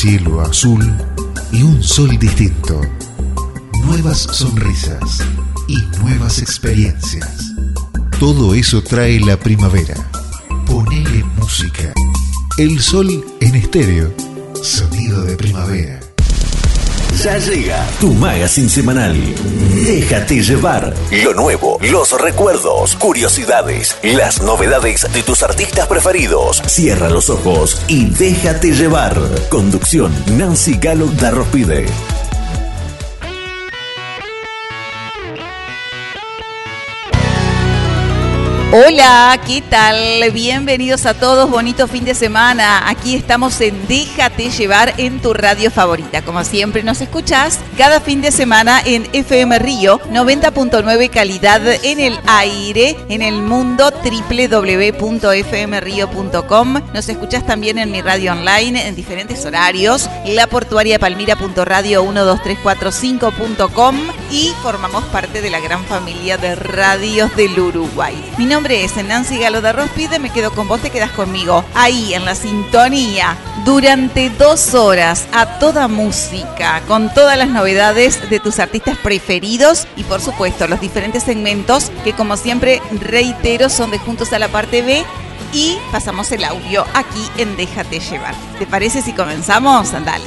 cielo azul y un sol distinto. Nuevas sonrisas y nuevas experiencias. Todo eso trae la primavera. Ponele música. El sol en estéreo. Sonido de primavera. Ya llega tu magazine semanal. Déjate llevar. Lo nuevo, los recuerdos, curiosidades, las novedades de tus artistas preferidos. Cierra los ojos y déjate llevar. Conducción Nancy Galo Darrospide. Hola, ¿qué tal? Bienvenidos a todos, bonito fin de semana. Aquí estamos en Déjate llevar en tu radio favorita. Como siempre nos escuchás cada fin de semana en FM Río 90.9 calidad en el aire, en el mundo www.fmrio.com. Nos escuchás también en mi radio online en diferentes horarios, la portuaria palmira.radio 12345.com y formamos parte de la gran familia de radios del Uruguay. Mi nombre nombre es Nancy Galo de Rospide, me quedo con vos, te quedas conmigo. Ahí en la sintonía, durante dos horas, a toda música, con todas las novedades de tus artistas preferidos y por supuesto los diferentes segmentos que como siempre reitero son de Juntos a la parte B y pasamos el audio aquí en Déjate llevar. ¿Te parece si comenzamos? Dale.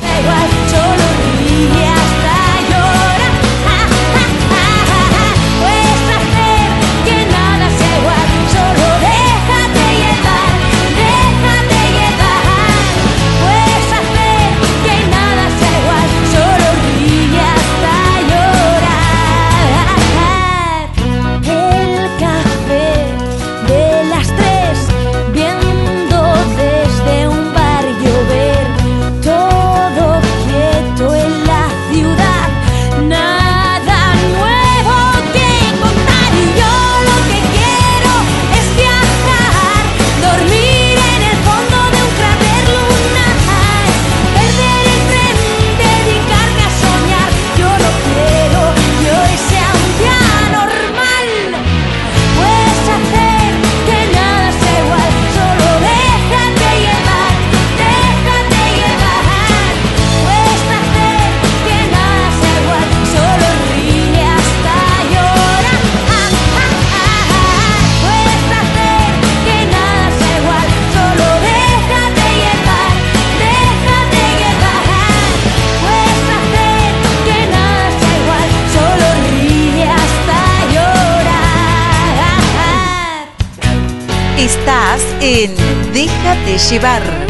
En Déjate llevar.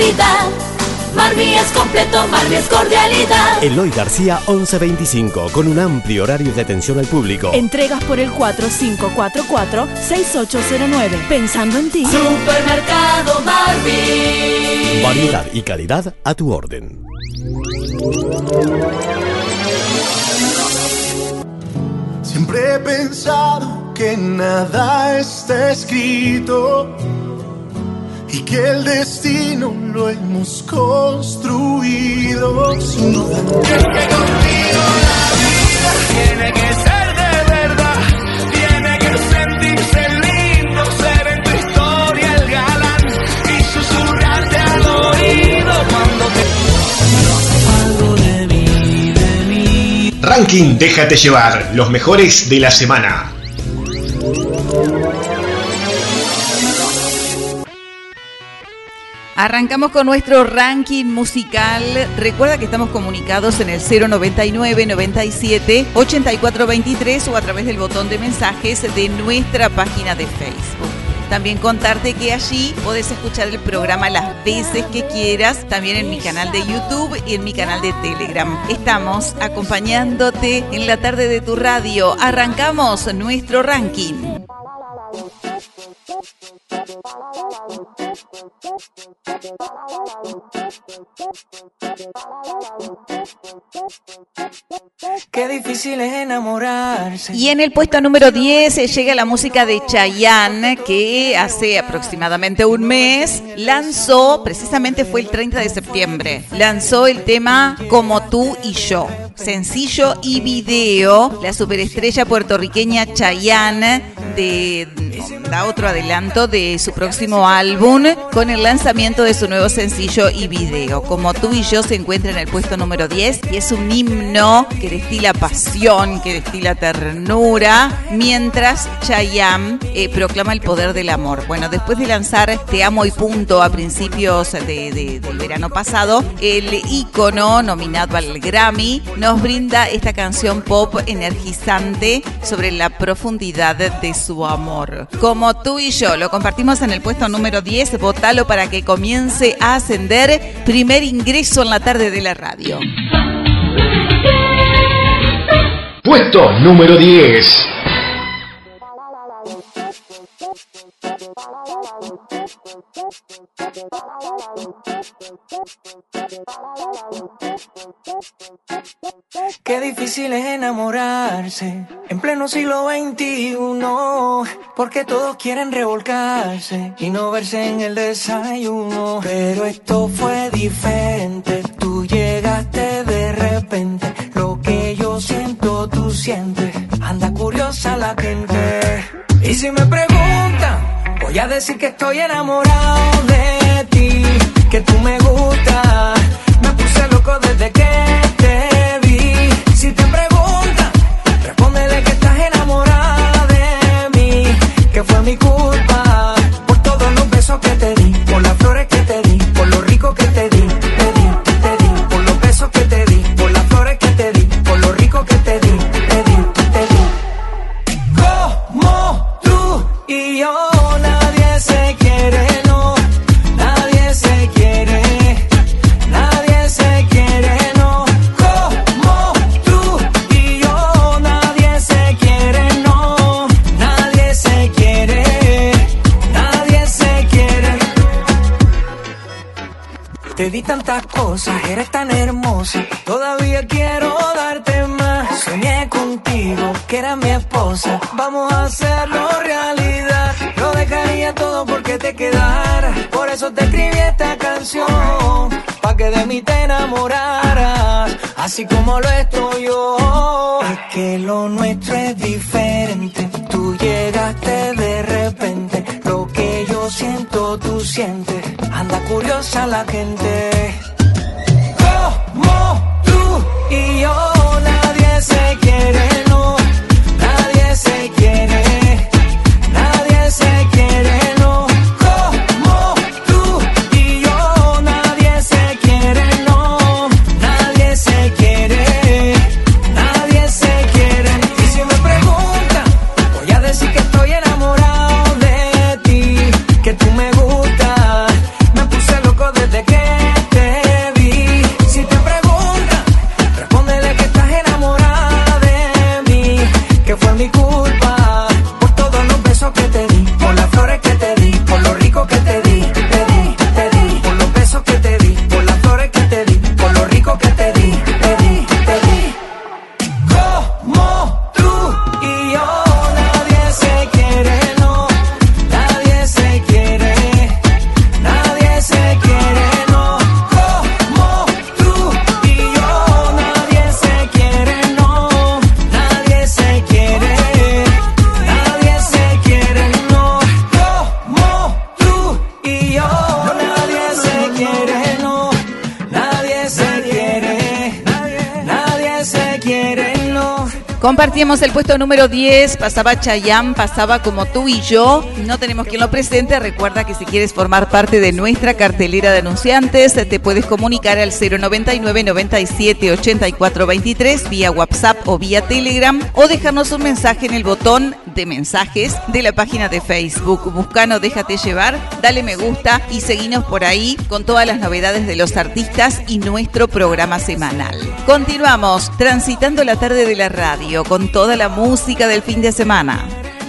Comodidad. Es completo, Marvi es cordialidad. Eloy García 1125, con un amplio horario de atención al público. Entregas por el 4544-6809. Pensando en ti. Supermercado Marvi. Variedad y calidad a tu orden. Siempre he pensado que nada está escrito y que el destino lo hemos construido. Tiene que ser de verdad, tiene que sentirse lindo, ser en tu historia el galán y susurrarte al oído cuando te. Algo de mí, de mí. Ranking Déjate llevar, los mejores de la semana. Arrancamos con nuestro ranking musical. Recuerda que estamos comunicados en el 099 97 8423 o a través del botón de mensajes de nuestra página de Facebook. También contarte que allí podés escuchar el programa las veces que quieras, también en mi canal de YouTube y en mi canal de Telegram. Estamos acompañándote en la tarde de tu radio. Arrancamos nuestro ranking. Qué difícil es enamorarse. Y en el puesto número 10 llega la música de Chayanne, que hace aproximadamente un mes lanzó, precisamente fue el 30 de septiembre, lanzó el tema Como tú y yo. Sencillo y video, la superestrella puertorriqueña Chayanne da otro adelanto de su próximo álbum con el lanzamiento de su nuevo sencillo y video. Como tú y yo se encuentra en el puesto número 10 y es un himno que destila pasión, que destila ternura, mientras Chayanne eh, proclama el poder del amor. Bueno, después de lanzar Te amo y punto a principios de- del verano pasado, el ícono nominado al Grammy nos brinda esta canción pop energizante sobre la profundidad de su amor. Como tú y yo lo compartimos en el puesto número 10, votalo para que comience a ascender. Primer ingreso en la tarde de la radio. Puesto número 10. Qué difícil es enamorarse en pleno siglo XXI, porque todos quieren revolcarse y no verse en el desayuno. Pero esto fue diferente, tú llegaste de repente, lo que yo siento tú sientes, anda curiosa la gente. Y si me preguntan, voy a decir que estoy enamorado de ti, que tú me gustas, me puse loco desde que tantas cosas, eres tan hermosa. Todavía quiero darte más. Soñé contigo, que era mi esposa. Vamos a hacerlo realidad. Lo dejaría todo porque te quedara. Por eso te escribí esta canción. Pa' que de mí te enamoraras. Así como lo estoy yo. Es que lo nuestro es diferente. Tú llegaste de repente. Lo que yo siento, tú sientes. Anda curiosa la gente. Compartíamos el puesto número 10, pasaba Chayam, pasaba como tú y yo. No tenemos quien lo presente. Recuerda que si quieres formar parte de nuestra cartelera de anunciantes, te puedes comunicar al 099 97 84 23 vía WhatsApp o vía Telegram o dejarnos un mensaje en el botón de mensajes de la página de Facebook. Buscano Déjate llevar, dale me gusta y seguinos por ahí con todas las novedades de los artistas y nuestro programa semanal. Continuamos transitando la tarde de la radio con toda la música del fin de semana.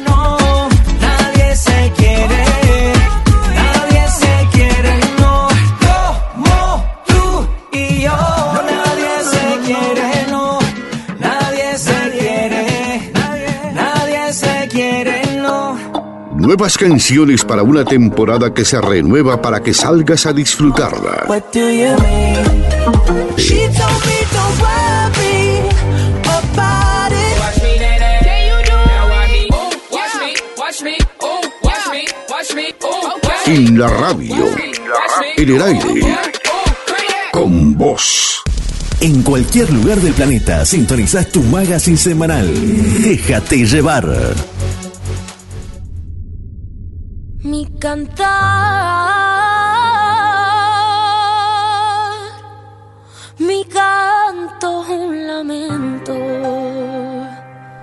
No, nadie se quiere, nadie se quiere, no, como tú y yo. Nadie se quiere, no, nadie se quiere, nadie se quiere, no. Nuevas canciones para una temporada que se renueva para que salgas a disfrutarla. What do you mean? She told me En la radio, en el aire, con vos. En cualquier lugar del planeta sintonizás tu magazine semanal. Déjate llevar. Mi cantar,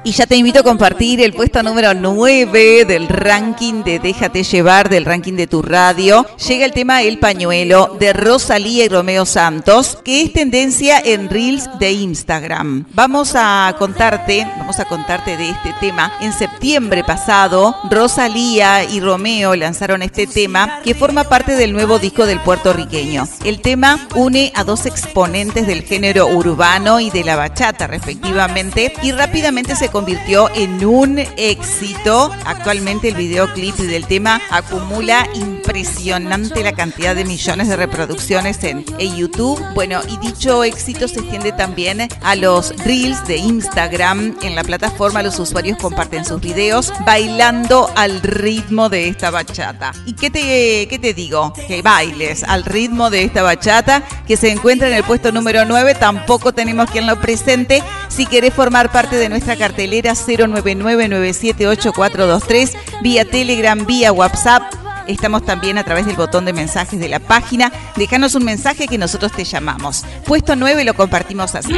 Y ya te invito a compartir el puesto número 9 del ranking de Déjate llevar, del ranking de tu radio. Llega el tema El Pañuelo de Rosalía y Romeo Santos, que es tendencia en Reels de Instagram. Vamos a contarte, vamos a contarte de este tema. En septiembre pasado, Rosalía y Romeo lanzaron este tema que forma parte del nuevo disco del puertorriqueño. El tema une a dos exponentes del género urbano y de la bachata, respectivamente, y rápidamente se convirtió en un éxito. Actualmente el videoclip del tema acumula impresionante la cantidad de millones de reproducciones en, YouTube. Bueno, y dicho éxito se extiende también a los reels de Instagram. En la plataforma los usuarios comparten sus videos bailando al ritmo de esta bachata. ¿Y qué te, qué te digo? Que bailes al ritmo de esta bachata que se encuentra en el puesto número 9. Tampoco tenemos quien lo presente. Si querés formar parte de nuestra cartelera 099-978-423, vía Telegram, vía WhatsApp. Estamos también a través del botón de mensajes de la página. Déjanos un mensaje que nosotros te llamamos. Puesto 9 lo compartimos así.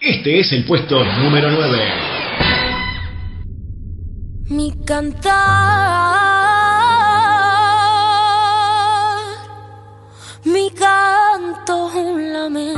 Este es el puesto número 9. Mi cantar, mi canto es un lamento.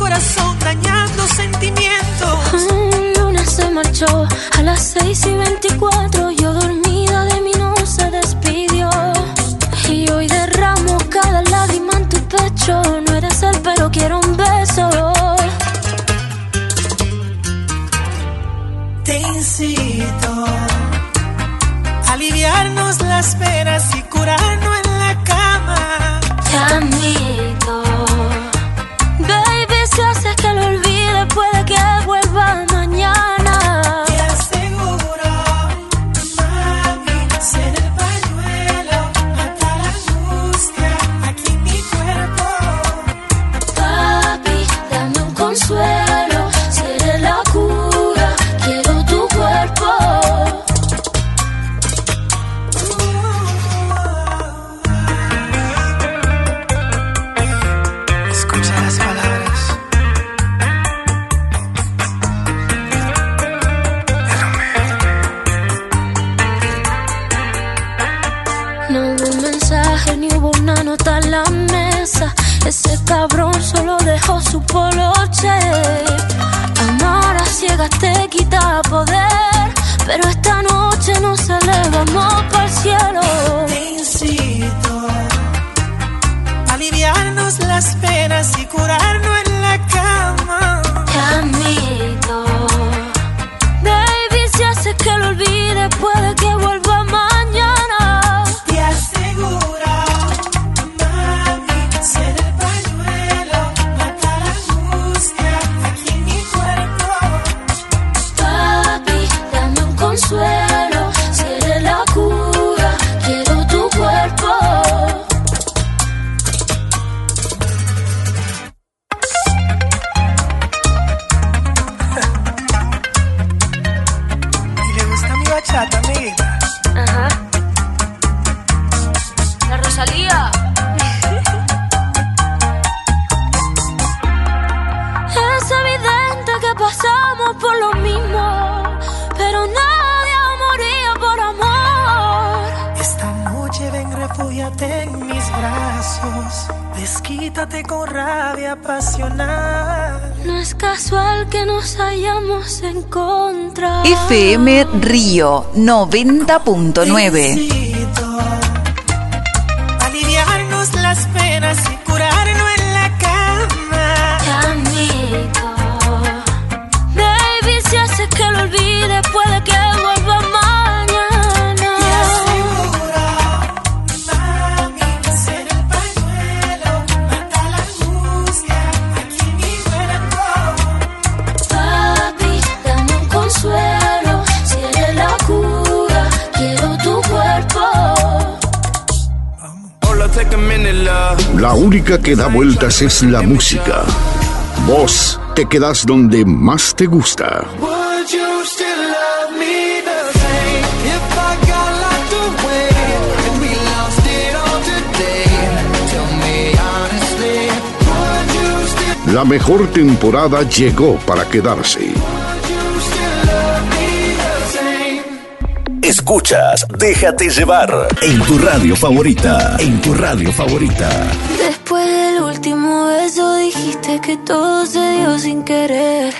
Corazón, dañando sentimientos. El lunes se marchó a las 6 y 24. Yo dormida de mí no se despidió. Y hoy derramo cada lágrima en tu pecho. No eres él, pero quiero un beso. Te incito a aliviarnos las penas y curarnos en 90.9. única que da vueltas es la música. Vos te quedas donde más te gusta. La mejor temporada llegó para quedarse. Escuchas Déjate llevar en tu radio favorita. En tu radio favorita. Dijiste que todo se dio sin querer.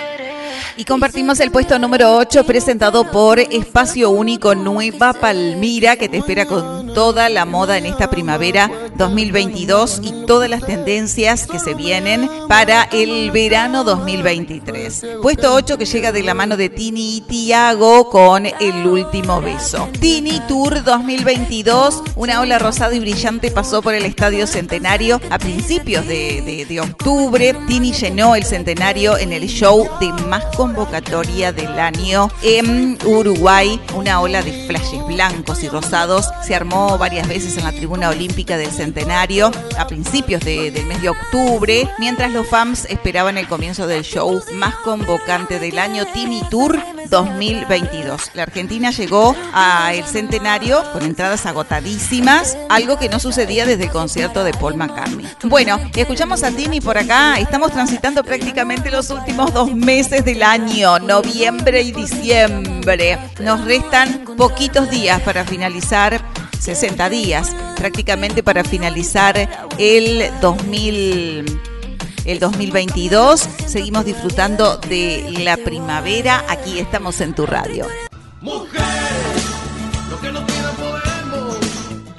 Y compartimos el puesto número 8 presentado por Espacio Único Nueva Palmira que te espera con toda la moda en esta primavera 2022 y todas las tendencias que se vienen para el verano 2023. Puesto 8 que llega de la mano de Tini y Tiago con El Último Beso. Tini Tour 2022, una ola rosada y brillante pasó por el Estadio Centenario a principios de, de- de octubre. Tini llenó el Centenario en el show de más convocatoria del año en Uruguay. Una ola de flashes blancos y rosados se armó varias veces en la tribuna olímpica del Centenario a principios de- del mes de octubre, mientras los fans esperaban el comienzo del show más convocante del año, Tini Tour 2022. La Argentina llegó al Centenario con entradas agotadísimas, algo que no sucedía desde el concierto de Paul McCartney. Bueno, escuchamos a Tini por acá. Estamos transitando prácticamente los últimos dos meses del año, noviembre y diciembre. Nos restan poquitos días para finalizar 60 días prácticamente para finalizar el 2000 el 2022. Seguimos disfrutando de la primavera. Aquí estamos en tu radio.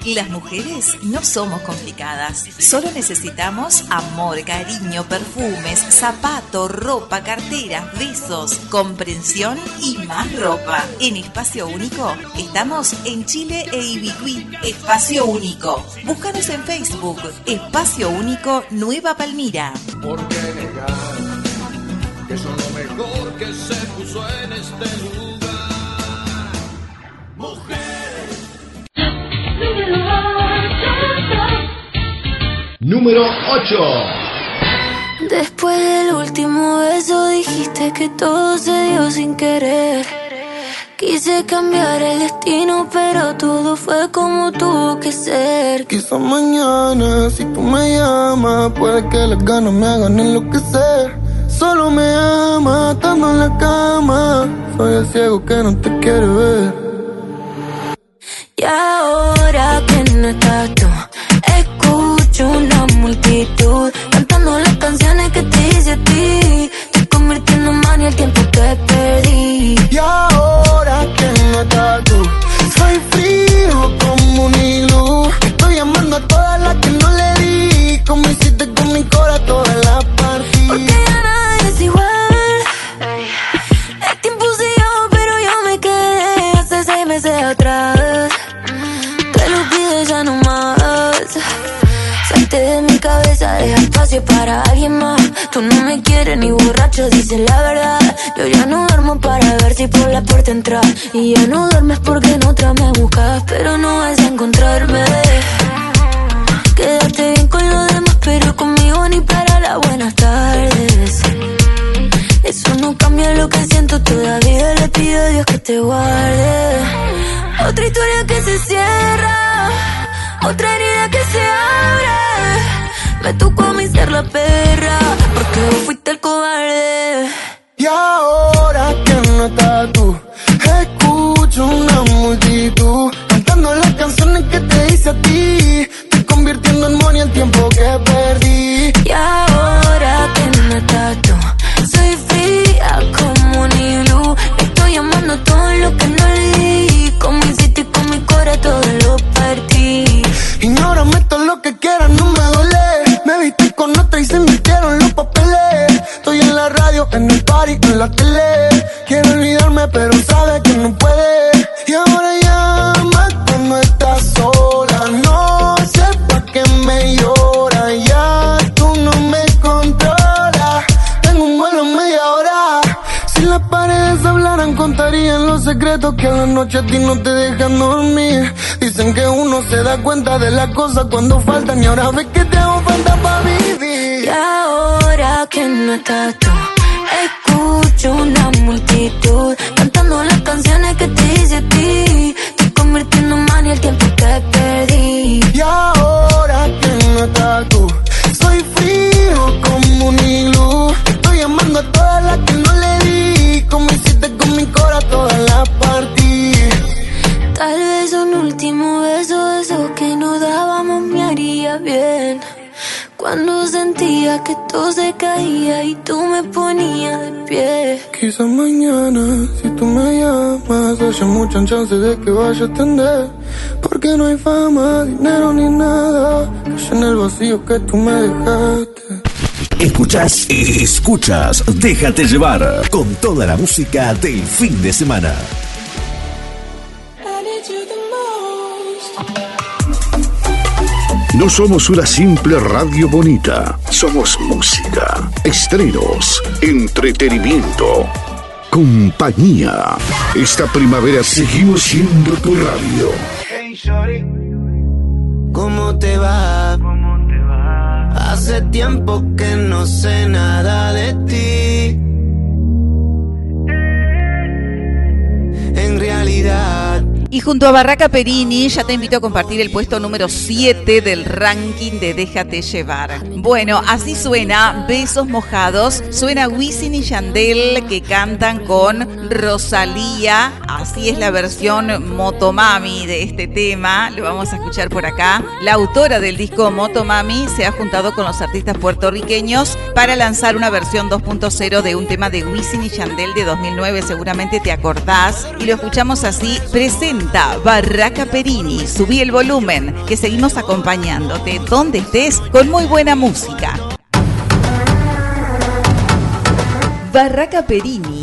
Las mujeres no somos complicadas, solo necesitamos amor, cariño, perfumes, zapato, ropa, carteras, besos, comprensión y más ropa. En Espacio Único estamos en Chile e Ibicuí. Espacio Único. Búscanos en Facebook. Espacio Único Nueva Palmira. ¿Por qué negar que son lo mejor que se puso en este lugar? Número 8. Después del último beso dijiste que todo se dio sin querer. Quise cambiar el destino, pero todo fue como tuvo que ser. Quizá mañana, si tú me llamas, puede que las ganas me hagan enloquecer. Solo me ama, estando en la cama. Soy el ciego que no te quiere ver. Y ahora que no estás tú, escucho una multitud cantando las canciones que te hice a ti. Te convirtiendo en mano el tiempo que perdí. Y ahora que no estás tú, soy frío como un iglú. Estoy llamando a todas las que no le di. Como hiciste con mi corazón toda la deja espacio para alguien más. Tú no me quieres ni borracho, dices la verdad. Yo ya no duermo para ver si por la puerta entras. Y ya no duermes porque en otra me buscas, pero no vas a encontrarme. Quedarte bien con los demás, pero conmigo ni para las buenas tardes. Eso no cambia lo que siento, todavía le pido a Dios que te guarde. Otra historia que se cierra, otra herida que se abre. Me tocó a mí ser la perra, porque vos fuiste el cobarde. Y ahora estás tú. Escucho una multitud cantando las canciones que te hice a ti. Estoy convirtiendo en money el tiempo que perdí. Y ahora que no estás tú, soy fría como un iglú. Estoy amando todo lo que no le di. Como hiciste con mi corazón, todo lo partí. Ignórame todo lo que quieras, no me duele. En el party, en la tele. Quiero olvidarme, pero sabe que no puede. Y ahora llama cuando estás sola. No sé pa' qué me llora. Ya tú no me controlas. Tengo un vuelo en media hora. Si las paredes hablaran, contarían los secretos que a la noche a ti no te dejan dormir. Dicen que uno se da cuenta de las cosas cuando faltan y ahora ves que te hago falta para vivir. Y ahora que no estás tú, escucho una Quizás mañana, si tú me llamas, haya muchas chances de que vaya a atender. Porque no hay fama, dinero ni nada. Que en el vacío que tú me dejaste. Escuchas, escuchas, déjate llevar con toda la música del fin de semana. No somos una simple radio bonita, somos música, estrenos, entretenimiento, compañía. Esta primavera seguimos siendo tu radio. Hey, shorty, ¿cómo te va? Hace tiempo que no sé nada de ti. Y junto a Barraca Perini ya te invito a compartir el puesto número 7 del ranking de Déjate llevar. Bueno, así suena Besos Mojados, suena Wisin y Yandel que cantan con Rosalía, así es la versión Motomami de este tema, lo vamos a escuchar por acá. La autora del disco Motomami se ha juntado con los artistas puertorriqueños para lanzar una versión 2.0 de un tema de Wisin y Yandel de 2009, seguramente te acordás, y lo escuchamos así, Barraca Perini, subí el volumen, que seguimos acompañándote donde estés con muy buena música. Barraca Perini,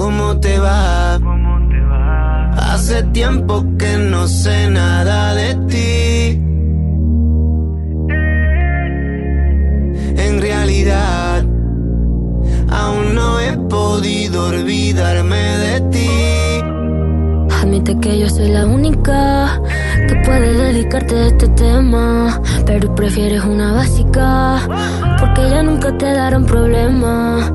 ¿Cómo te va? Hace tiempo que no sé nada de ti. En realidad, aún no he podido olvidarme de ti. Admite que yo soy la única que puede dedicarte a este tema. Pero prefieres una básica, porque ya nunca te darán problema.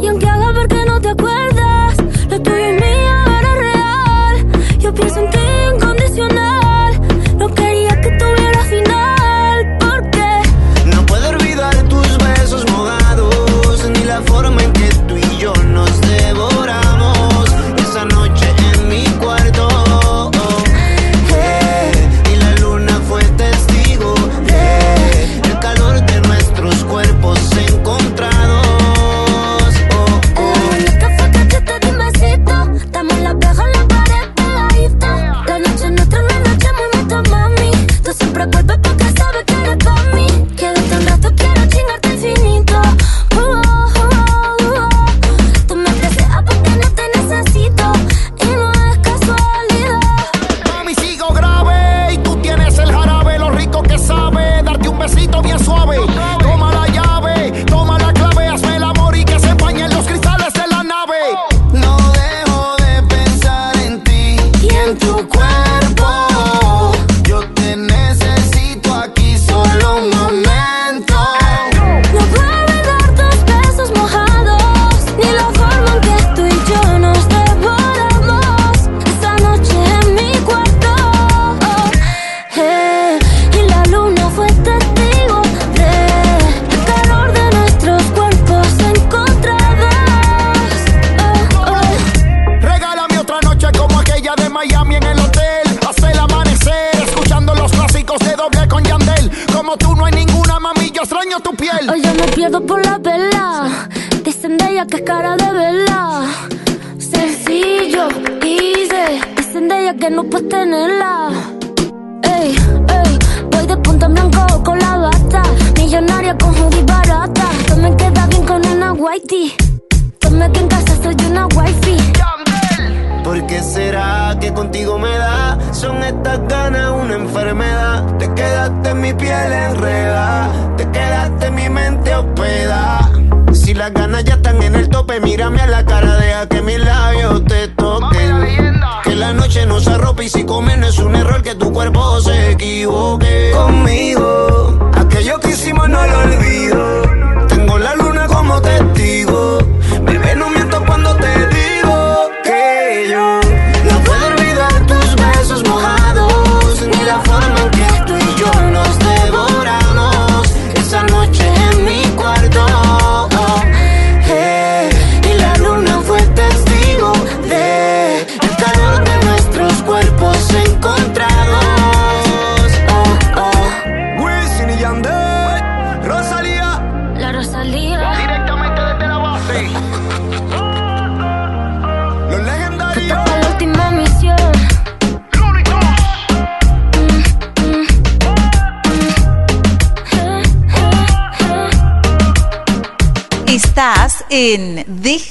Y aunque haga ver que no te acuerdas, lo tuyo y mío era real. Yo pienso en ti incondicional.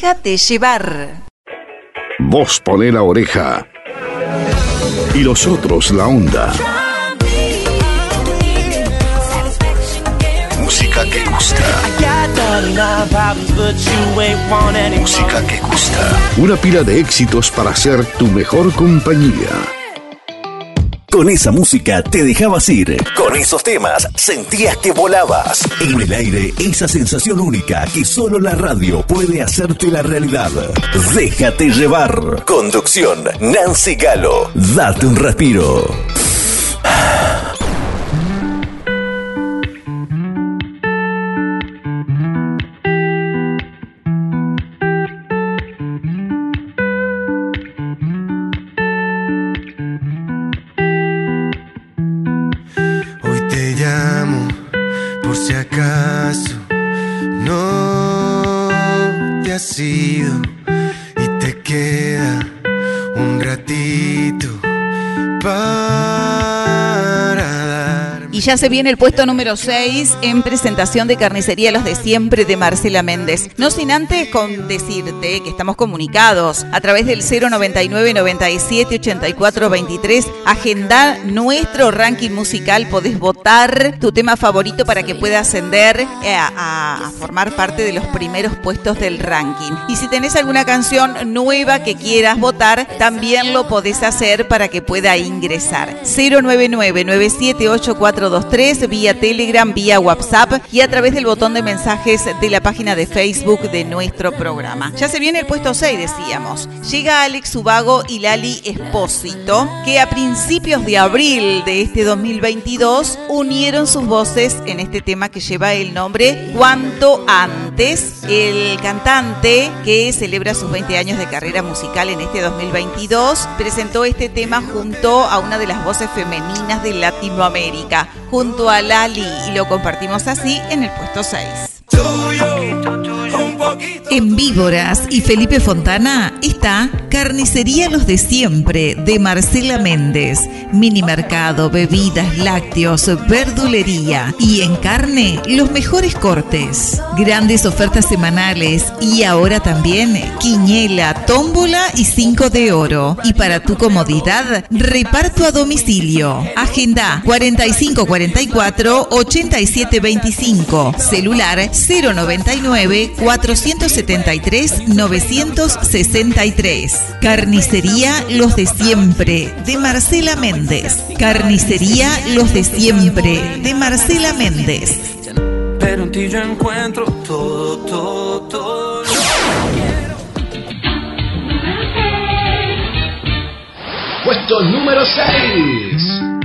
Déjate llevar. Vos poné la oreja. Y los otros la onda. Música que gusta. Música que gusta. Una pila de éxitos para ser tu mejor compañía. Con esa música te dejabas ir. Con esos temas sentías que volabas. En el aire, esa sensación única que solo la radio puede hacerte la realidad. Déjate llevar. Conducción, Nancy Galo. Date un respiro. Para dar. Y ya se viene el puesto número 6 en presentación de Carnicería Los de Siempre de Marcela Méndez. No sin antes con decirte que estamos comunicados a través del 099 97 84 23. Agenda nuestro ranking musical. Podés votar tu tema favorito para que pueda ascender eh, a, formar parte de los primeros puestos del ranking. Y si tenés alguna canción nueva que quieras votar, también lo podés hacer para que pueda ingresar. 099 978 vía Telegram, vía WhatsApp y a través del botón de mensajes de la página de Facebook de nuestro programa. Ya se viene el puesto 6, decíamos. Llega Alex Ubago y Lali Espósito, que a principios de abril de este 2022 unieron sus voces en este tema que lleva el nombre Cuanto Antes. El cantante que celebra sus 20 años de carrera musical en este 2022 presentó este tema junto a una de las voces femeninas de Latinoamérica, junto a Lali, y lo compartimos así en el puesto 6. En Víboras y Felipe Fontana está Carnicería Los de Siempre de Marcela Méndez. Mini mercado, bebidas, lácteos, verdulería y en carne los mejores cortes. Grandes ofertas semanales y ahora también quiñela, tómbola y cinco de oro. Y para tu comodidad, reparto a domicilio. Agenda 4544 8725. Celular 099 473 963. Carnicería Los de Siempre de Marcela Méndez. Carnicería Los de Siempre de Marcela Méndez. Pero en ti yo encuentro todo, todo, todo. Puesto número 6.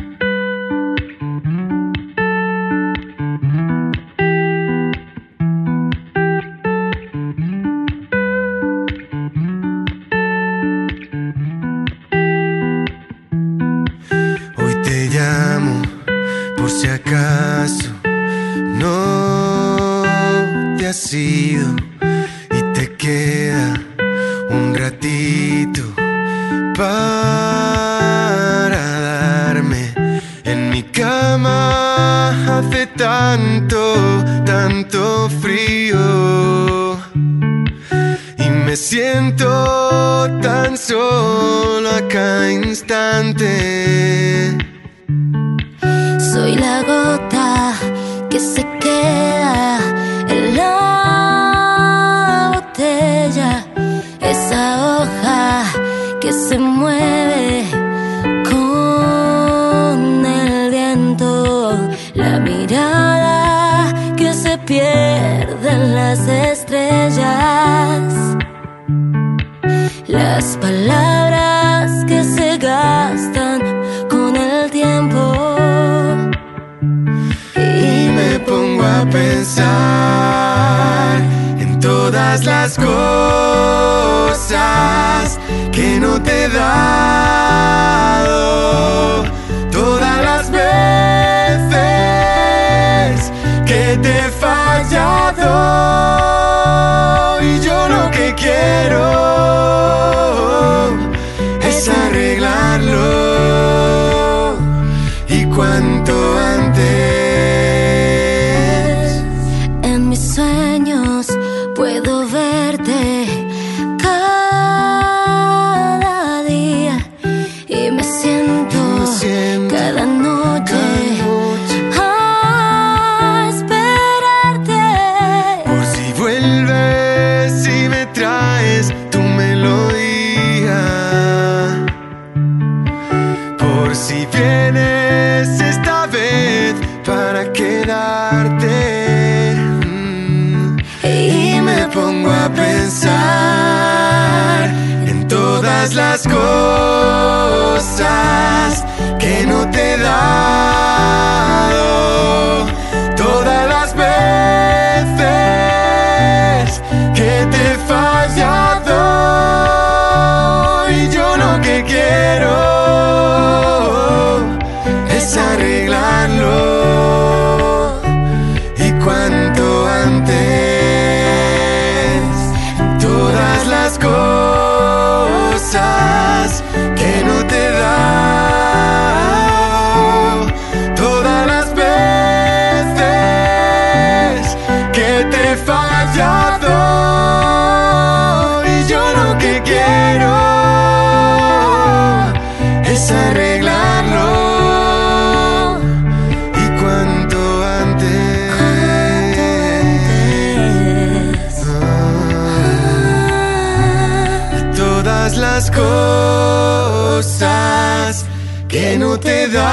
Te he dado.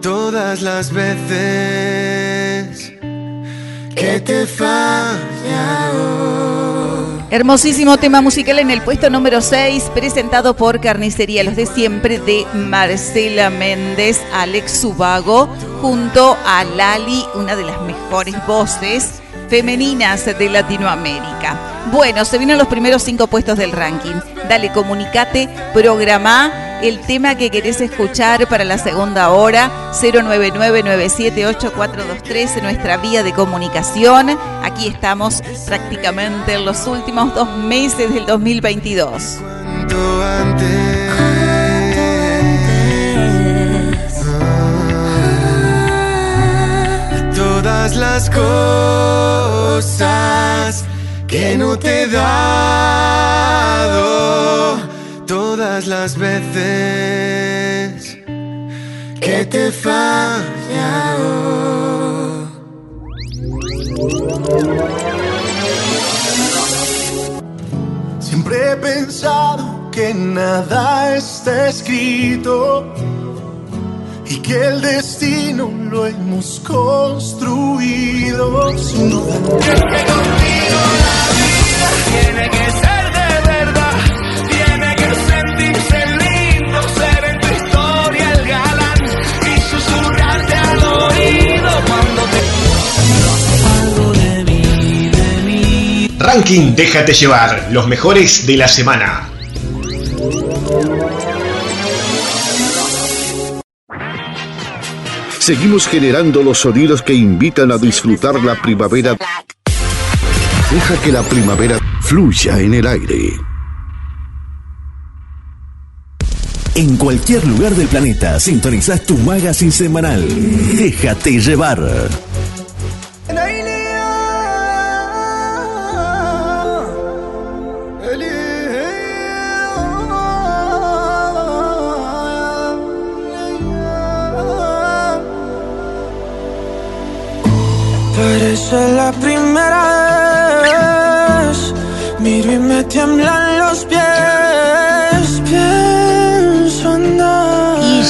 Todas las veces que te he fallado. Hermosísimo tema musical en el puesto número 6, presentado por Carnicería Los de Siempre de Marcela Méndez, Alex Subago, junto a Lali, una de las mejores voces femeninas de Latinoamérica. Bueno, se vienen los primeros cinco puestos del ranking. Dale, comunicate, programa el tema que querés escuchar para la segunda hora, 099-978-423, nuestra vía de comunicación. Aquí estamos prácticamente en los últimos dos meses del 2022. Todas las cosas que no te he dado. Todas las veces que te he fallado. Siempre he pensado que nada está escrito y que el destino lo hemos construido. Tiene que ser de verdad, tiene que sentirse lindo, ser en tu historia el galán y susurrarte al oído cuando te Ranking Déjate llevar, los mejores de la semana. Seguimos generando los sonidos que invitan a disfrutar la primavera Deja que la primavera fluya en el aire. En cualquier lugar del planeta sintonizás tu magazine semanal. Déjate llevar. Parece la primera vez. Miro y me tiemblan los pies.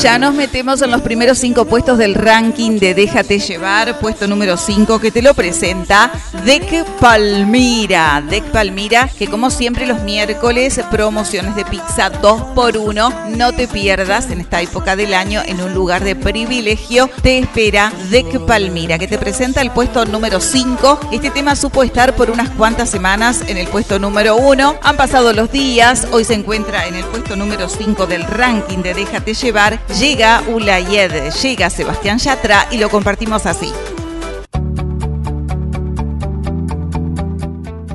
Ya nos metemos en los primeros cinco puestos del ranking de Déjate llevar, puesto número 5 que te lo presenta Dec Palmira. Dec Palmira, que como siempre los miércoles, promociones de pizza 2x1. No te pierdas en esta época del año en un lugar de privilegio. Te espera Dec Palmira, que te presenta el puesto número 5. Este tema supo estar por unas cuantas semanas en el puesto número 1. Han pasado los días, hoy se encuentra en el puesto número 5 del ranking de Déjate llevar. Llega Ulayed, llega Sebastián Yatra y lo compartimos así.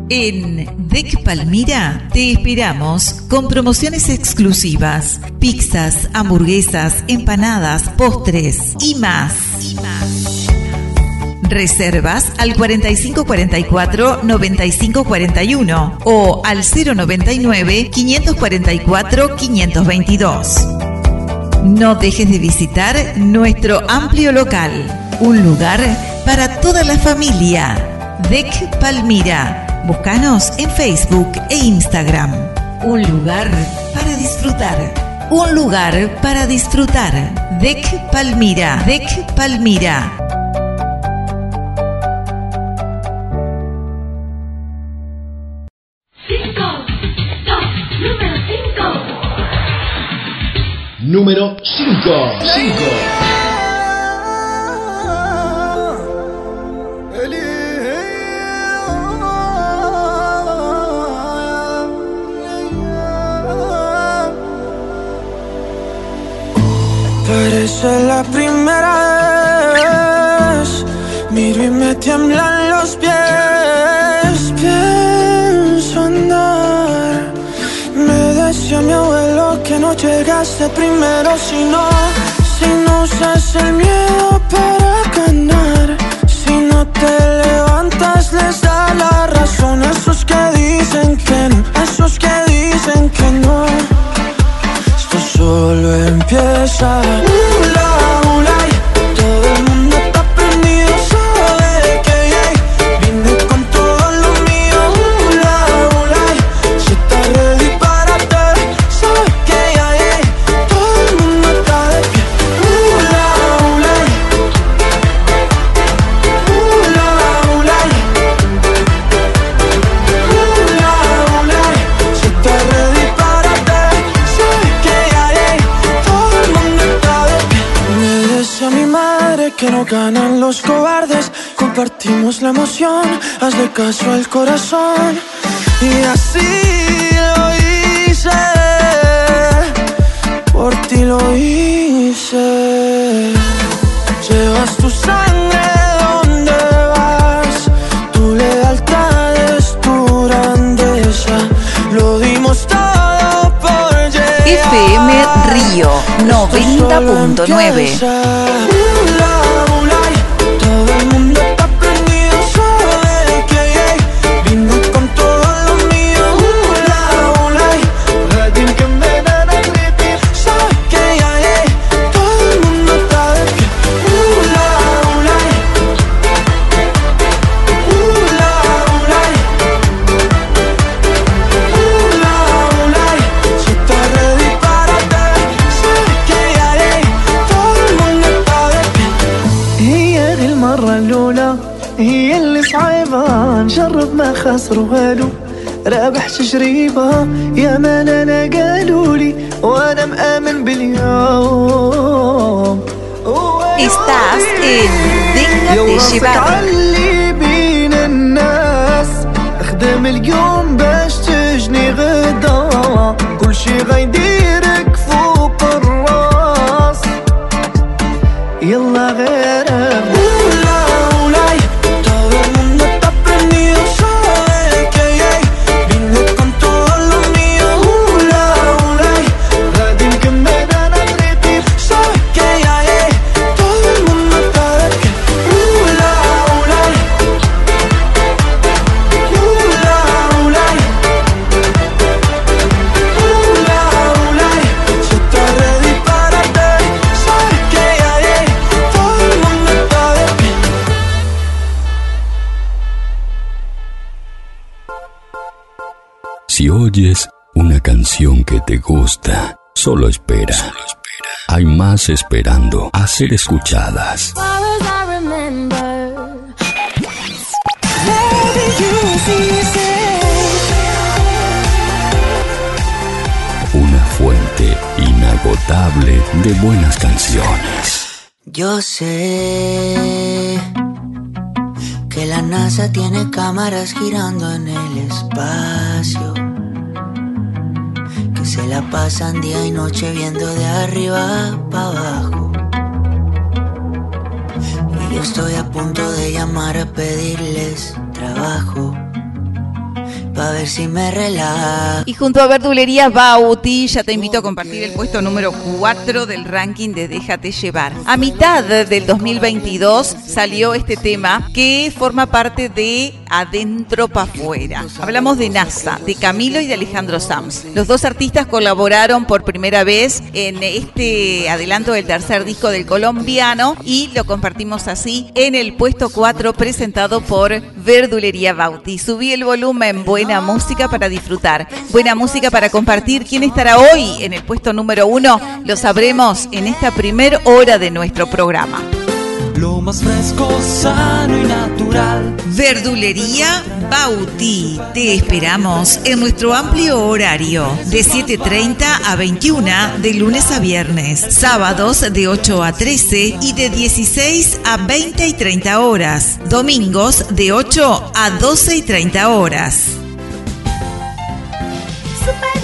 En DEC Palmira te esperamos con promociones exclusivas, pizzas, hamburguesas, empanadas, postres y más. Reservas al 4544-9541 o al 099-544-522. No dejes de visitar nuestro amplio local, un lugar para toda la familia. DEC Palmira. Búscanos en Facebook e Instagram. Un lugar para disfrutar. Un lugar para disfrutar. DEC Palmira. DEC Palmira. Número 5. 5. Parece la primera vez. Miro y me tiemblan los pies. Llegaste primero. Si no, si no usas el miedo para ganar. Si no te levantas, les da la razón a esos que dicen que no. Esos que dicen que no. Esto solo empieza. Emoción, hazle caso al corazón. Y así lo hice, por ti lo hice. Llevas tu sangre donde vas, tu lealtad es tu grandeza. Lo dimos todo por llegar. FM Río 90.9. القصر والو رابح تجربة. يا مان أنا قالوا لي وأنا مآمن باليوم. Estás en Dígnate Llevar. Canción que te gusta, solo espera. Hay más esperando a ser escuchadas. Una fuente inagotable de buenas canciones. Yo sé que la NASA tiene cámaras girando en el espacio. Se la pasan día y noche viendo de arriba para abajo. Y yo estoy a punto de llamar a pedirles trabajo. Pa' ver si me relajo. Y junto a Verdulerías Bauti, ya te invito a compartir el puesto número 4 del ranking de Déjate llevar. A mitad del 2022 salió este tema que forma parte de Adentro pa' afuera. Hablamos de NASA, de Camilo y de Alejandro Sams. Los dos artistas colaboraron por primera vez en este adelanto del tercer disco del colombiano y lo compartimos así en el puesto 4 presentado por Verdulería Bauti. Subí el volumen, buena música para disfrutar, buena música para compartir. ¿Quién estará hoy en el puesto número 1? Lo sabremos en esta primer hora de nuestro programa. Lo más fresco, sano y natural. Verdulería Bauti. Te esperamos en nuestro amplio horario de 7.30 a 21 de lunes a viernes, sábados de 8 a 13 y de 16 a 20 y 30 horas, domingos de 8 a 12 y 30 horas. Super.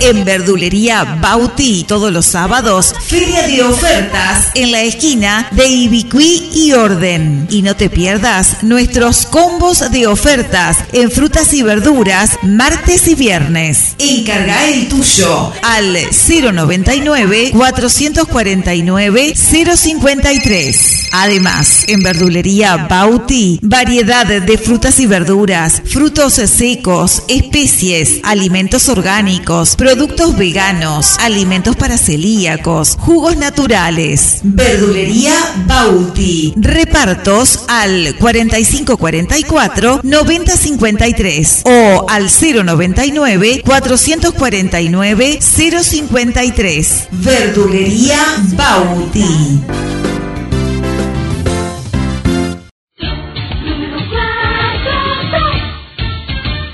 En Verdulería Bauti todos los sábados, feria de ofertas en la esquina de Ibicuí y Orden. Y no te pierdas nuestros combos de ofertas en frutas y verduras martes y viernes. Encarga el tuyo al 099 449 053. Además, en Verdulería Bauti, variedad de frutas y verduras, frutos secos, especies, alimentos orgánicos, productos veganos, alimentos para celíacos, jugos naturales. Verdulería Bauti. Repartos al 4544 9053 o al 099 449 053. Verdulería Bauti.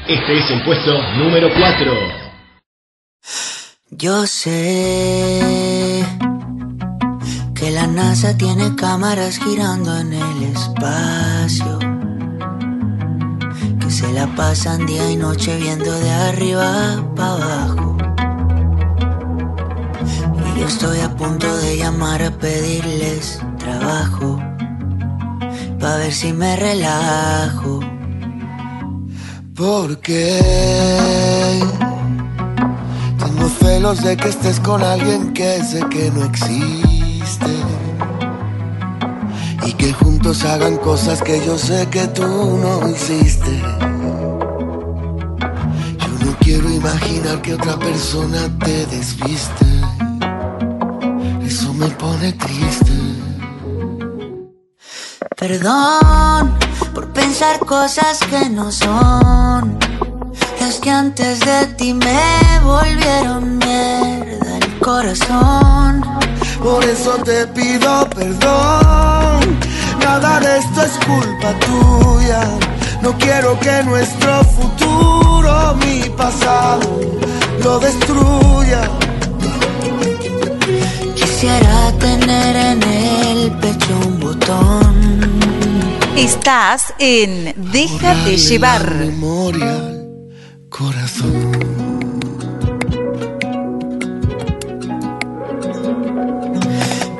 Este es el puesto número 4. Yo sé que la NASA tiene cámaras girando en el espacio. Que se la pasan día y noche viendo de arriba para abajo. Y yo estoy a punto de llamar a pedirles trabajo. Pa' ver si me relajo. Porque tengo celos de que estés con alguien que sé que no existe. Y que juntos hagan cosas que yo sé que tú no hiciste. Yo no quiero imaginar que otra persona te desviste. Eso me pone triste. Perdón por pensar cosas que no son. Las que antes de ti me volvieron mierda el corazón. Por eso te pido perdón. Nada de esto es culpa tuya. No quiero que nuestro futuro, mi pasado, lo destruya. Quisiera tener en el pecho un botón. Estás en Déjate llevar. Corazón.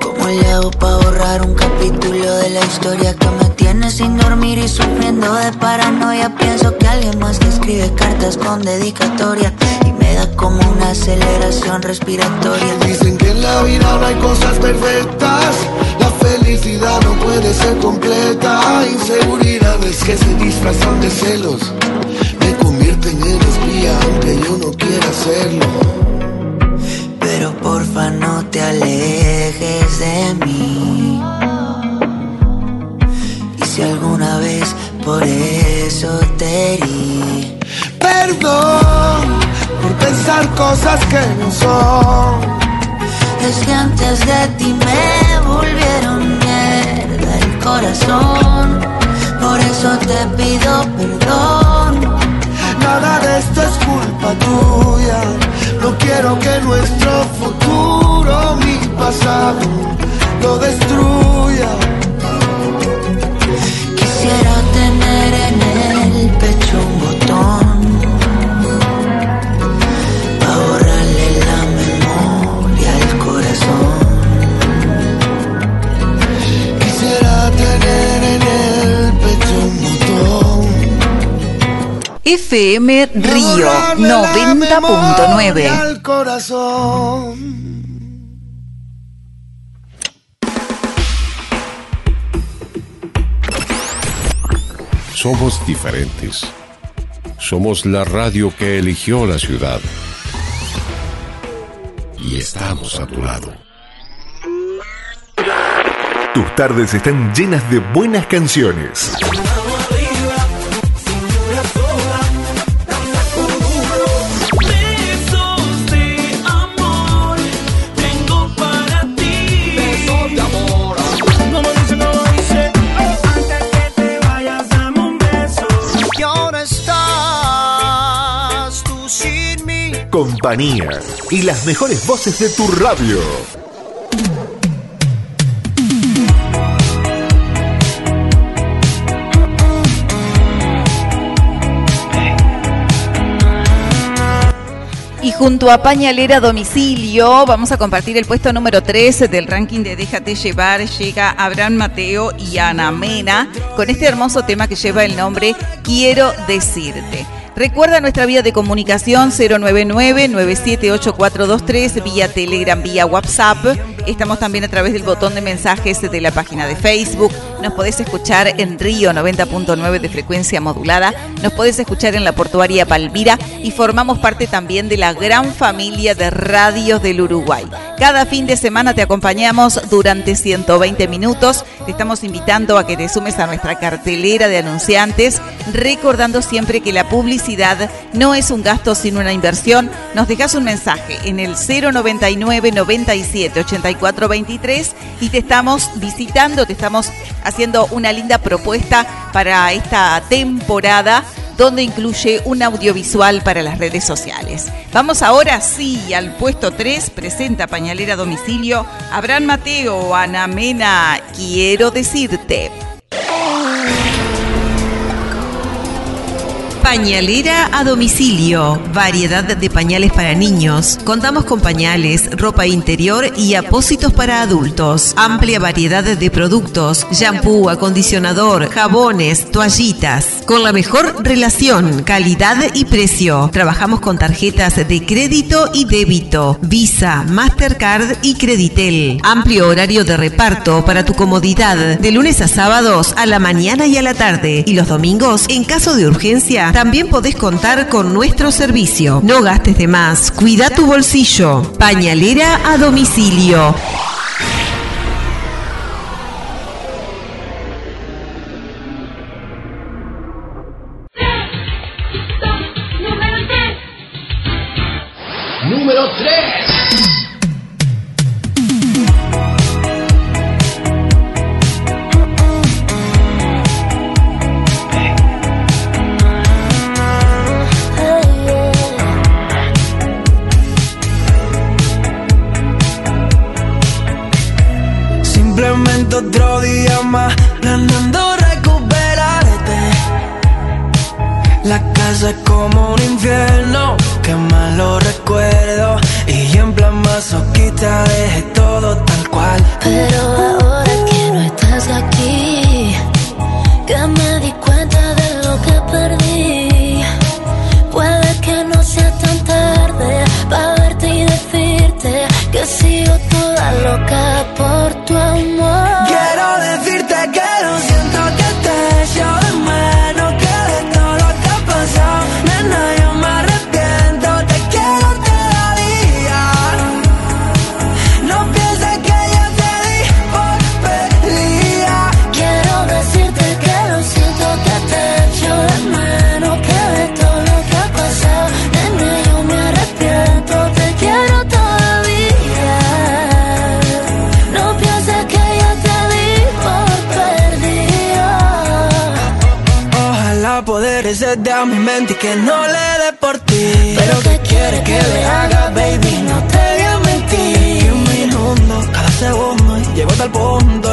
¿Cómo le hago para borrar un capítulo de la historia que me tiene sin dormir y sufriendo de paranoia? Pienso que alguien más que escribe cartas con dedicatoria y me da como una aceleración respiratoria. Dicen que en la vida no hay cosas perfectas. La felicidad no puede ser completa. Inseguridades que se disfrazan de celos me convierten en espía aunque yo no quiera hacerlo. Pero porfa no te alejes de mí. Y si alguna vez por eso te herí, Perdón por pensar cosas que no son. Es que antes de ti me volvieron mierda el corazón. Por eso te pido perdón. Nada de esto es culpa tuya. No quiero que nuestro futuro, mi pasado, lo destruya. FM Río borrarle la memoria 90.9. al corazón. Somos diferentes. Somos la radio que eligió la ciudad. Y estamos a tu lado. Tus tardes están llenas de buenas canciones. Compañía y las mejores voces de tu radio. Y junto a Pañalera Domicilio vamos a compartir el puesto número 3 del ranking de Déjate Llevar. Llega Abraham Mateo y Ana Mena con este hermoso tema que lleva el nombre Quiero Decirte. Recuerda nuestra vía de comunicación 099-978-423, vía Telegram, vía WhatsApp. Estamos también a través del botón de mensajes de la página de Facebook. Nos podés escuchar en Río 90.9 de frecuencia modulada. Nos podés escuchar en la portuaria Palmira y formamos parte también de la gran familia de radios del Uruguay. Cada fin de semana te acompañamos durante 120 minutos. Te estamos invitando a que te sumes a nuestra cartelera de anunciantes, recordando siempre que la publicidad no es un gasto sino una inversión. Nos dejas un mensaje en el 099 97 84 23 y te estamos visitando, te estamos haciendo una linda propuesta para esta temporada donde incluye un audiovisual para las redes sociales. Vamos ahora sí al puesto 3, presenta Pañalera Domicilio, Abraham Mateo, Ana Mena, quiero decirte. Pañalera a domicilio, variedad de pañales para niños. Contamos con pañales, ropa interior y apósitos para adultos. Amplia variedad de productos, shampoo, acondicionador, jabones, toallitas. Con la mejor relación, calidad y precio. Trabajamos con tarjetas de crédito y débito, Visa, Mastercard y Creditel. Amplio horario de reparto para tu comodidad, de lunes a sábados a la mañana y a la tarde. Y los domingos, en caso de urgencia, también podés contar con nuestro servicio. No gastes de más, cuida tu bolsillo. Pañalera a domicilio. Simplemente otro día más planeando recuperarte. La casa es como un infierno, que malo recuerdo. Y en plan masoquista dejé todo tal cual. Pero ahora que no estás aquí, que me di cuenta de lo que perdí. Puede que no sea tan tarde para verte y decirte que sigo toda loca a mi mente y que no le dé por ti. Pero ¿qué quieres que le haga, baby? No te voy a mentir. Un minuto, cada segundo, llego hasta el punto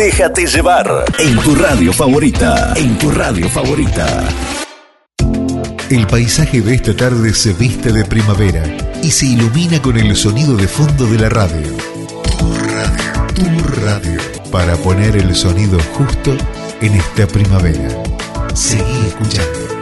Déjate llevar en tu radio favorita. En tu radio favorita. El paisaje de esta tarde se viste de primavera y se ilumina con el sonido de fondo de la radio. Tu radio, tu radio, para poner el sonido justo en esta primavera. Seguí escuchando.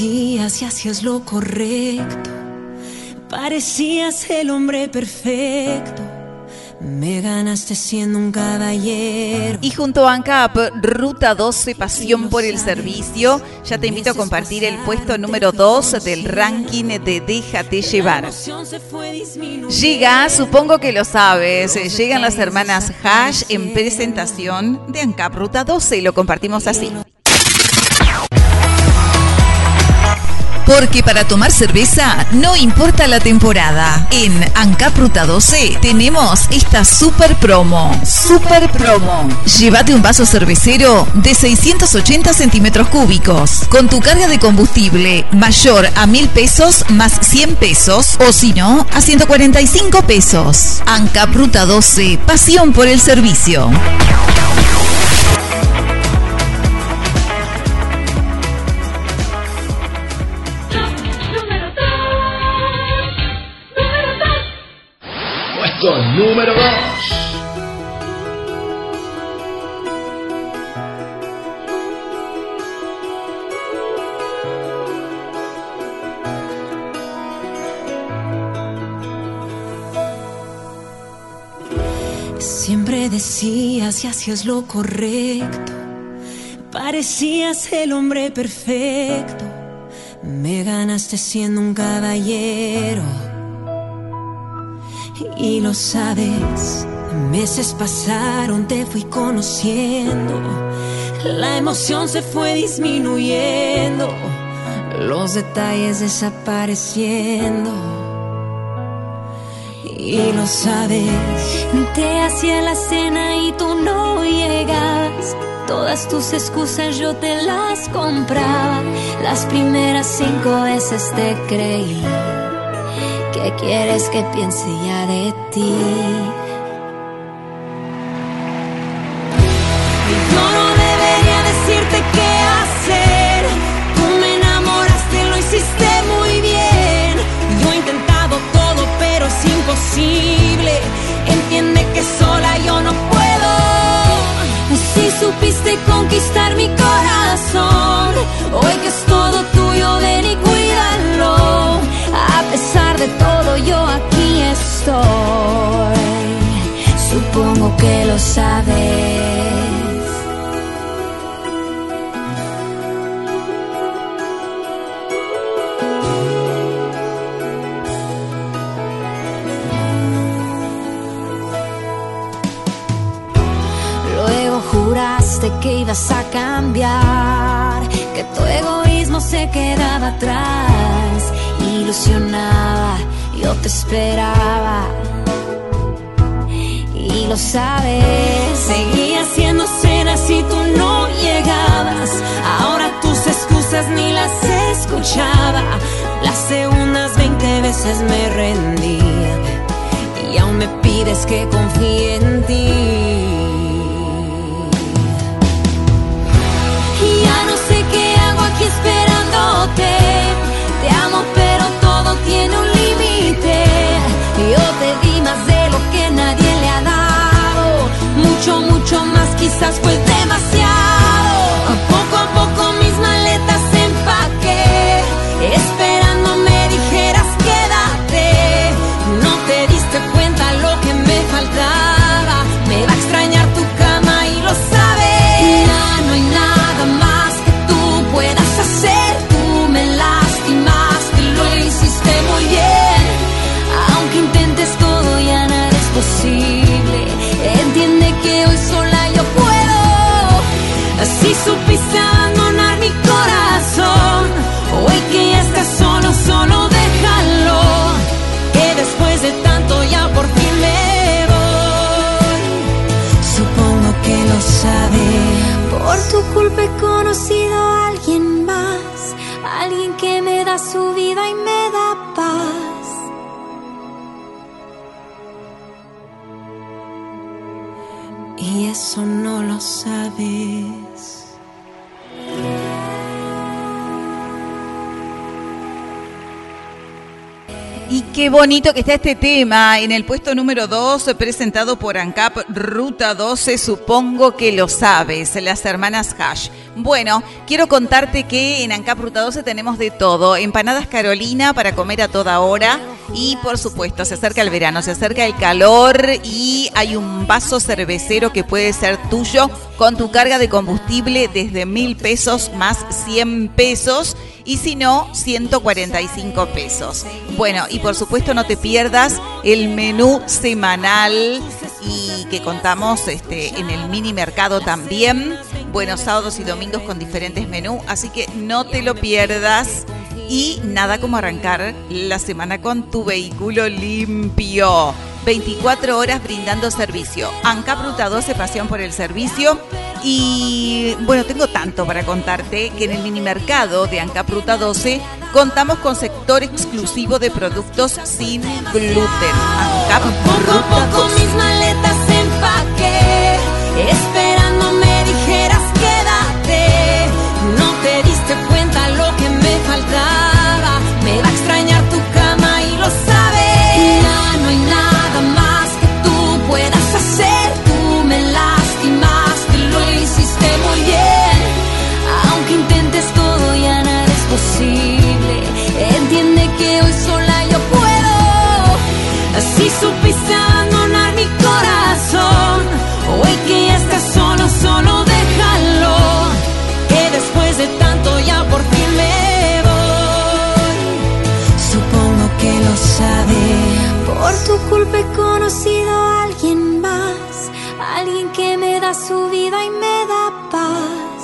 Y hacías lo correcto. Parecías el hombre perfecto. Me ganaste siendo un caballero. Y junto a ANCAP, Ruta 12, Pasión por el Servicio, ya te invito a compartir el puesto número 2 del ranking de Déjate Llevar. Llega, supongo que lo sabes, eh, llegan las hermanas Hash en presentación de ANCAP Ruta 12 y lo compartimos así. Porque para tomar cerveza no importa la temporada. En Ancap Ruta 12 tenemos esta super promo. Super promo. Llévate un vaso cervecero de 680 centímetros cúbicos con tu carga de combustible mayor a mil pesos más 100 pesos o si no a 145 pesos. Ancap Ruta 12. Pasión por el servicio. Y hacías lo correcto. Parecías el hombre perfecto. Me ganaste siendo un caballero. Y lo sabes, meses pasaron, te fui conociendo. La emoción se fue disminuyendo, los detalles desapareciendo. Y lo sabes, Te hacía la cena y tú no llegas. Todas tus excusas yo te las compraba. Las primeras cinco veces te creí. ¿Qué quieres que piense ya de ti? Imposible. Entiende que sola yo no puedo. Si supiste conquistar mi corazón, hoy que es todo tuyo, ven y cuídalo. A pesar de todo, yo aquí estoy. Supongo que lo sabes. Que ibas a cambiar, que tu egoísmo se quedaba atrás. Ilusionaba, yo te esperaba. Y lo sabes, seguía haciendo cenas y tú no llegabas. Ahora tus excusas ni las escuchaba. Las segundas 20 veces me rendía y aún me pides que confíe en bonito que está este tema en el puesto número 2, presentado por ANCAP Ruta 12, supongo que lo sabes, las hermanas Hash. Bueno, quiero contarte que en ANCAP Ruta 12 tenemos de todo, empanadas Carolina para comer a toda hora y por supuesto se acerca el verano, se acerca el calor y hay un vaso cervecero que puede ser tuyo con tu carga de combustible desde mil pesos más 100 pesos y si no, 145 pesos. Bueno, y por supuesto no te pierdas el menú semanal y que contamos este, en el mini mercado también. Buenos sábados y domingos con diferentes menús, así que no te lo pierdas. Y nada como arrancar la semana con tu vehículo limpio. 24 horas brindando servicio. ANCAP Ruta 12, pasión por el servicio. Y bueno, tengo tanto para contarte que en el mini mercado de ANCAP Ruta 12 contamos con sector exclusivo de productos sin gluten. ANCAP Ruta 12. mis maletas empaqué, esperando supiste abandonar mi corazón. Hoy que ya estás solo, solo déjalo. Que después de tanto ya por fin me voy. Supongo que lo sabes. Por tu culpa he conocido a alguien más. Alguien que me da su vida y me da paz.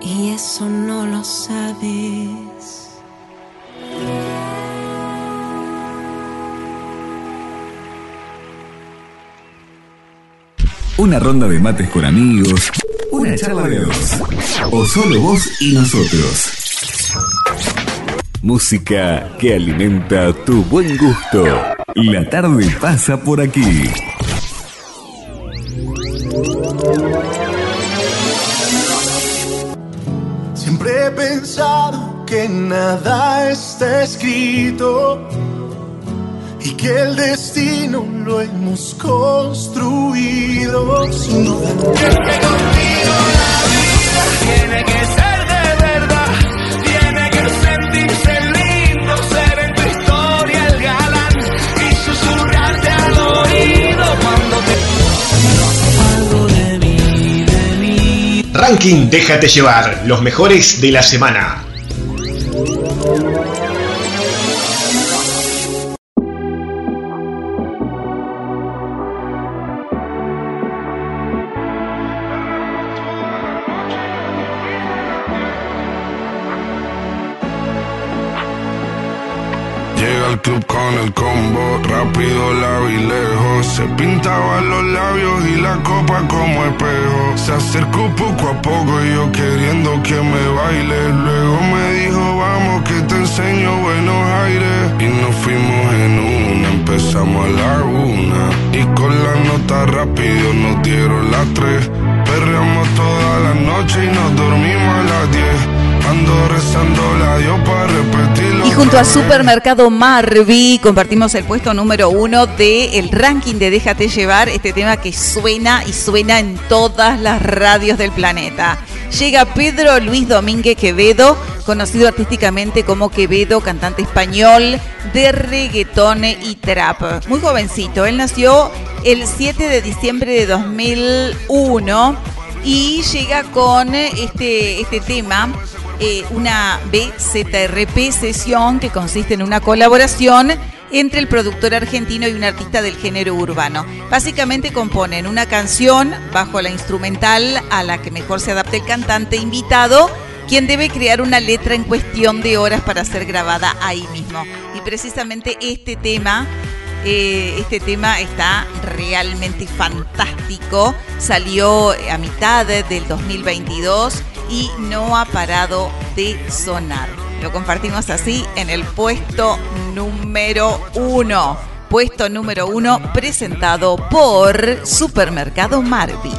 Y eso no lo sabes. Una ronda de mates con amigos, una charla de dos, o solo vos y nosotros. Música que alimenta tu buen gusto. La tarde pasa por aquí. Siempre he pensado que que nada está escrito y que el destino lo hemos construido sin duda. Tiene que ser de verdad, tiene que sentirse lindo, ser en tu historia el galán y susurrarte al oído cuando te algo de mí, de mí. Ranking Déjate llevar, los mejores de la semana. Como espejo. Se acercó poco a poco y yo queriendo que me baile. Luego me dijo, vamos que te enseño buenos aires. Y nos fuimos en una, empezamos a la una. Y con la nota rápido nos dieron las tres. Perreamos toda la noche y nos dormimos a las diez. Y junto a Supermercado Marvi compartimos el puesto número uno del ranking de Déjate llevar, este tema que suena y suena en todas las radios del planeta. Llega Pedro Luis Domínguez Quevedo, conocido artísticamente como Quevedo, cantante español de reggaetón y trap. Muy jovencito, él nació el 7 de diciembre de 2001 y llega con este, este tema eh, una BZRP sesión que consiste en una colaboración entre el productor argentino y un artista del género urbano. Básicamente componen una canción bajo la instrumental a la que mejor se adapta el cantante invitado, quien debe crear una letra en cuestión de horas para ser grabada ahí mismo. Y precisamente este tema eh, este tema está realmente fantástico. Salió a mitad del 2022 y no ha parado de sonar. Lo compartimos así en el puesto número uno. Puesto número uno presentado por Supermercado Marvi.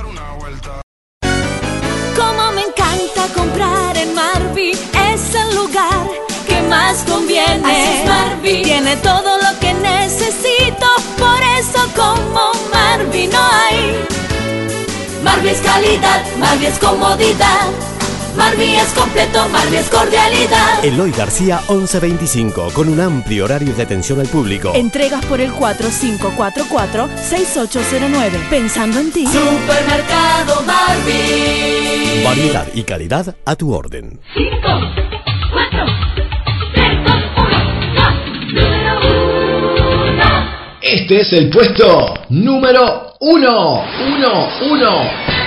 Más conviene. Así es Marvi. Tiene todo lo que necesito, por eso como Marvi no hay. Marvi es calidad, Marvi es comodidad. Marvi es completo, Marvi es cordialidad. Eloy García 1125, con un amplio horario de atención al público. Entregas por el 4544-6809. Pensando en ti. Supermercado Marvi. Variedad y calidad a tu orden. 5, 4, Este es el puesto número uno. Uno, uno.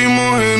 Y nos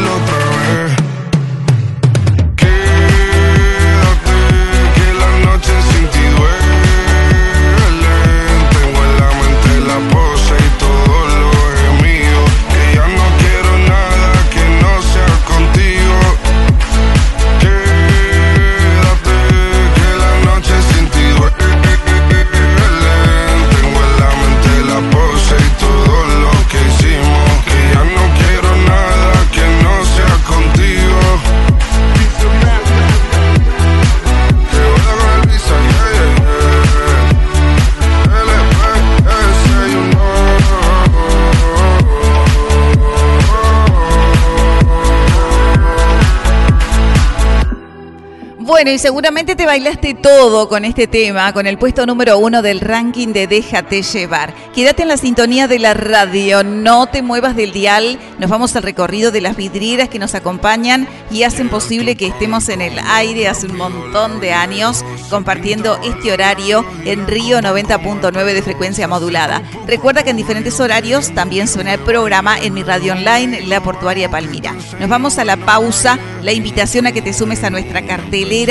Bueno, y seguramente te bailaste todo con este tema, con el puesto número uno del ranking de Déjate llevar. Quédate en la sintonía de la radio, no te muevas del dial. Nos vamos al recorrido de las vidrieras que nos acompañan y hacen posible que estemos en el aire hace un montón de años compartiendo este horario en Río 90.9 de frecuencia modulada. Recuerda que en diferentes horarios también suena el programa en mi radio online, La Portuaria Palmira. Nos vamos a la pausa, la invitación a que te sumes a nuestra cartelera.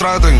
por más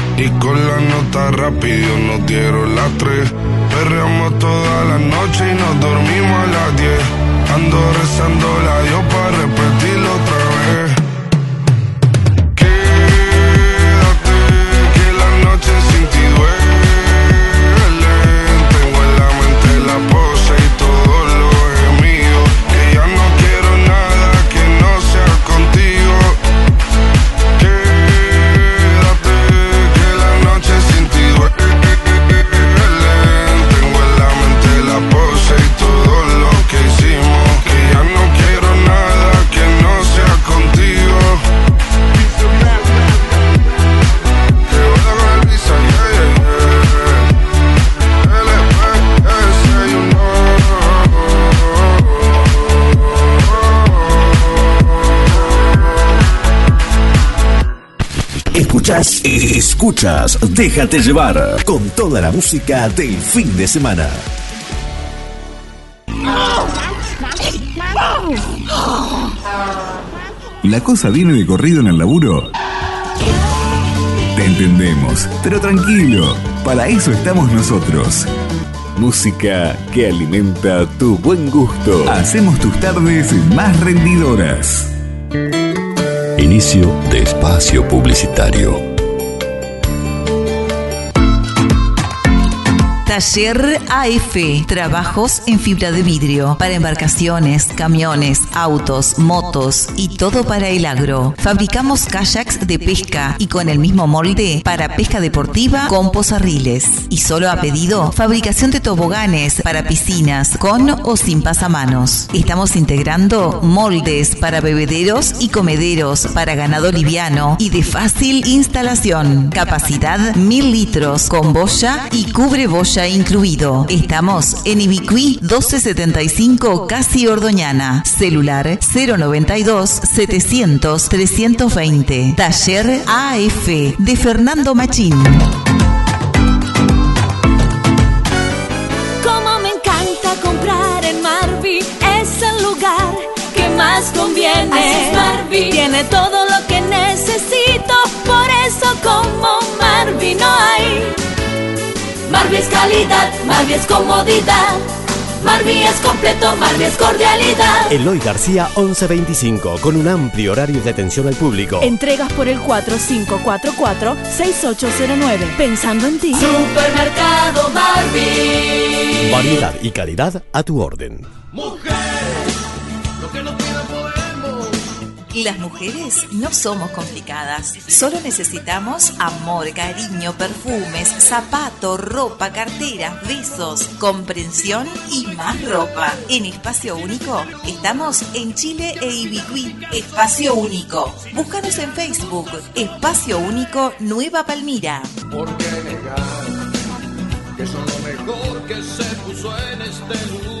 Y con la nota rápido nos dieron las tres. Perreamos toda la noche y nos dormimos a las diez. Ando rezando la Dios para repetirlo otra Escuchas, escuchas, déjate llevar con toda la música del fin de semana. ¿La cosa viene de corrido en el laburo? Te entendemos, pero tranquilo, para eso estamos nosotros. Música que alimenta tu buen gusto. Hacemos tus tardes más rendidoras. Inicio de espacio publicitario. Taller AF, trabajos en fibra de vidrio para embarcaciones, camiones, autos, motos y todo para el agro. Fabricamos kayaks de pesca y con el mismo molde para pesca deportiva con posarriles. Y solo a pedido, fabricación de toboganes para piscinas con o sin pasamanos. Estamos integrando moldes para bebederos y comederos para ganado liviano y de fácil instalación. Capacidad 1000 litros con boya y cubre boya incluido. Estamos en Ibicuí 1275 Casi Ordoñana. Celular 092 700 320. Taller AF de Fernando Machín. Como me encanta comprar en Marvi, es el lugar que más conviene. Así es Marvi, tiene todo lo que necesito, por eso como Marvi no hay. Marvi es calidad, Marvi es comodidad. Marvi es completo, Marvi es cordialidad. Eloy García 1125, con un amplio horario de atención al público. Entregas por el 4544-6809. Pensando en ti. Supermercado Marvi. Variedad y calidad a tu orden. Las mujeres no somos complicadas. Solo necesitamos amor, cariño, perfumes, zapato, ropa, carteras, besos, comprensión y más ropa. En Espacio Único estamos en Chile e Ibicuí. Espacio Único. Búscanos en Facebook. Espacio Único Nueva Palmira. ¿Por qué negar que son lo mejor que se puso en este lugar?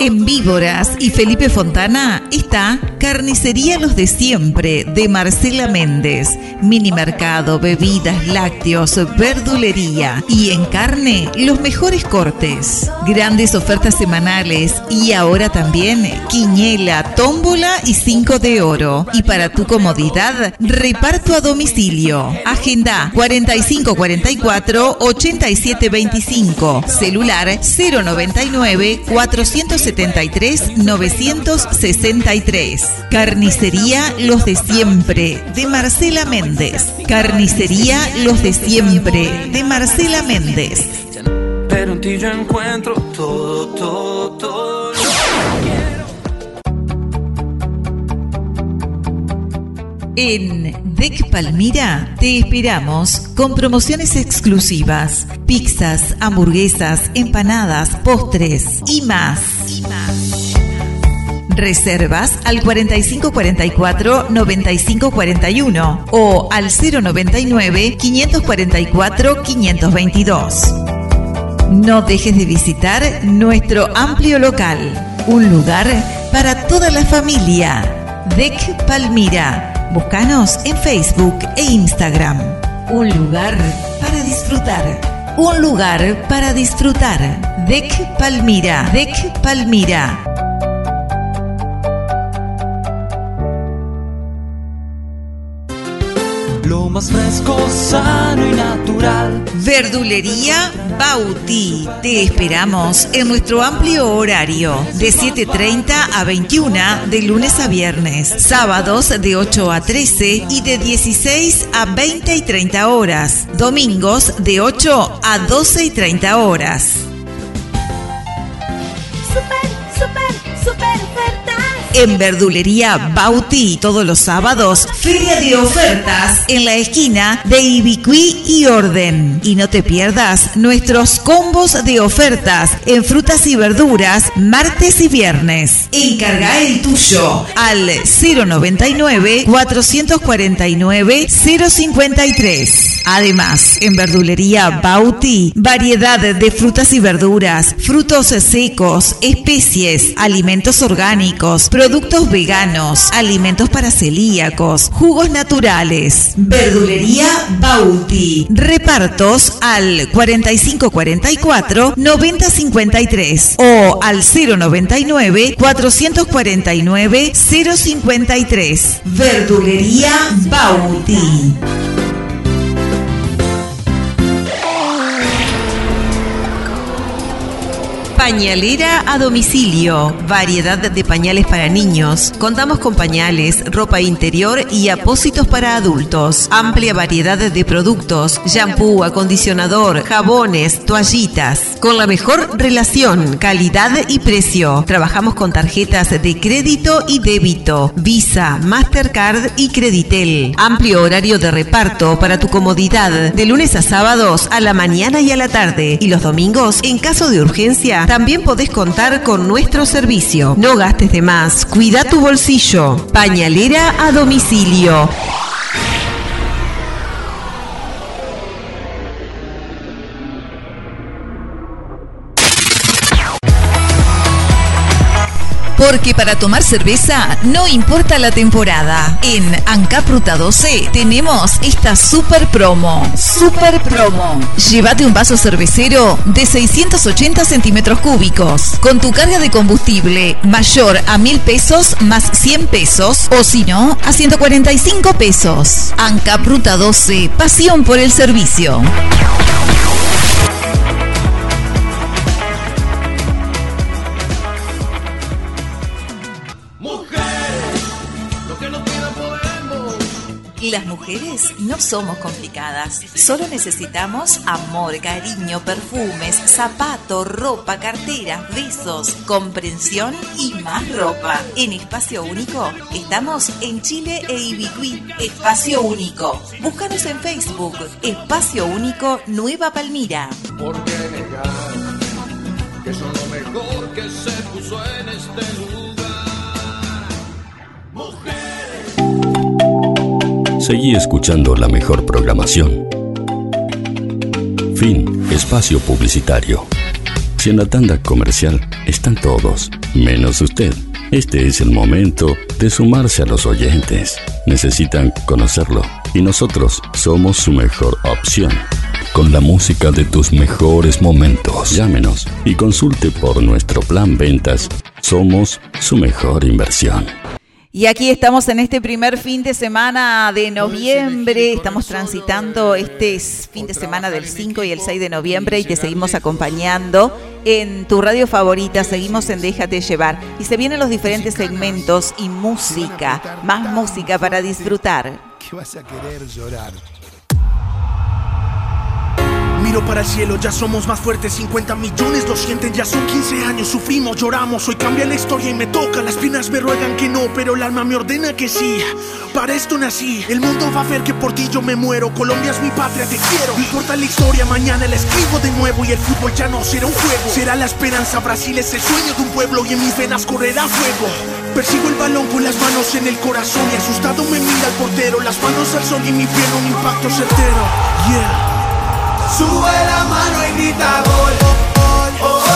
En Víboras y Felipe Fontana está Carnicería Los de Siempre de Marcela Méndez. Mini mercado, bebidas, lácteos, verdulería y en carne los mejores cortes. Grandes ofertas semanales y ahora también quiñela, tómbola y cinco de oro. Y para tu comodidad, reparto a domicilio. Agenda 4544 8725. Celular 099 473 963. Carnicería Los de Siempre de Marcela Méndez. Carnicería Los de Siempre de Marcela Méndez. Pero en ti yo encuentro todo, todo, todo. En DEC Palmira te esperamos con promociones exclusivas, pizzas, hamburguesas, empanadas, postres y más. Reservas al 4544-9541 o al 099-544-522. No dejes de visitar nuestro amplio local, un lugar para toda la familia. DEC Palmira. Búscanos en Facebook e Instagram. Un lugar para disfrutar. Un lugar para disfrutar. DEC Palmira. DEC Palmira. Más fresco, sano y natural. Verdulería Bauti. Te esperamos en nuestro amplio horario de 7.30 a 21 de lunes a viernes, sábados de 8 a 13 y de 16 a 20 y 30 horas, domingos de 8 a 12 y 30 horas. En Verdulería Bauti, todos los sábados, feria de ofertas en la esquina de Ibicuí y Orden. Y no te pierdas nuestros combos de ofertas en frutas y verduras martes y viernes. Encarga el tuyo al 099 449 053. Además, en Verdulería Bauti, variedad de frutas y verduras, frutos secos, especies, alimentos orgánicos, productos veganos, alimentos para celíacos, jugos naturales. Verdulería Bauti. Repartos al 4544 9053 o al 099 449 053. Verdulería Bauti. Pañalera a domicilio. Variedad de pañales para niños. Contamos con pañales, ropa interior y apósitos para adultos. Amplia variedad de productos. Shampoo, acondicionador, jabones, toallitas. Con la mejor relación, calidad y precio. Trabajamos con tarjetas de crédito y débito. Visa, Mastercard y Creditel. Amplio horario de reparto para tu comodidad. De lunes a sábados a la mañana y a la tarde. Y los domingos, en caso de urgencia, también podés contar con nuestro servicio. No gastes de más, cuida tu bolsillo. Pañalera a domicilio. Porque para tomar cerveza no importa la temporada. En Ancap Ruta 12 tenemos esta super promo. Super promo. Llévate un vaso cervecero de 680 centímetros cúbicos con tu carga de combustible mayor a mil pesos más 100 pesos o si no a 145 pesos. Ancap Ruta 12. Pasión por el servicio. Las mujeres no somos complicadas, solo necesitamos amor, cariño, perfumes, zapato, ropa, carteras, besos, comprensión y más ropa. En Espacio Único estamos en Chile e Ibicuí. Espacio Único. Búscanos en Facebook. Espacio Único Nueva Palmira. ¿Por qué negar que son lo mejor que se puso en este lugar? Seguí escuchando la mejor programación. Fin. Espacio publicitario. Si en la tanda comercial están todos, menos usted. Este es el momento de sumarse a los oyentes. Necesitan conocerlo y nosotros somos su mejor opción. Con la música de tus mejores momentos. Llámenos y consulte por nuestro plan ventas. Somos su mejor inversión. Y aquí estamos en este primer fin de semana de noviembre. Estamos transitando este fin de semana del 5 y el 6 de noviembre y te seguimos acompañando en tu radio favorita. Seguimos en Déjate llevar. Y se vienen los diferentes segmentos y música. Más música para disfrutar. ¿Qué vas a querer llorar? Miro para el cielo, ya somos más fuertes, 50 millones lo sienten, ya son 15 años, sufrimos, lloramos, hoy cambia la historia y me toca, las piernas me ruegan que no, pero el alma me ordena que sí, para esto nací, el mundo va a ver que por ti yo me muero, Colombia es mi patria, te quiero, no importa la historia, mañana la escribo de nuevo y el fútbol ya no será un juego, será la esperanza, Brasil es el sueño de un pueblo y en mis venas correrá fuego, persigo el balón con las manos en el corazón y asustado me mira el portero, las manos al sol y mi piel un impacto certero, yeah. Sube la mano y grita gol.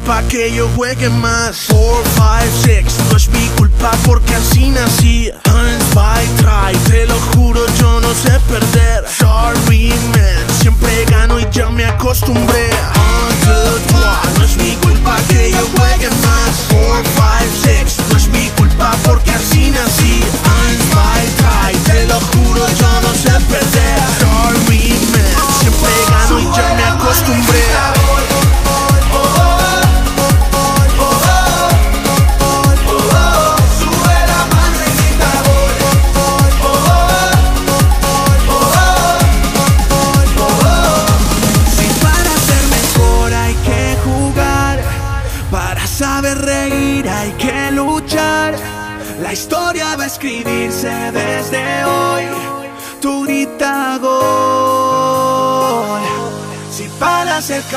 Culpa que yo juegue más. Four, five, six, no es mi culpa porque así nací. Eins, zwei, drei, te lo juro, yo no sé perder. Sorry, man, siempre gano y ya me acostumbré. Trois, no es mi culpa que yo juegue más. Four, five, six, no es mi culpa porque así nací.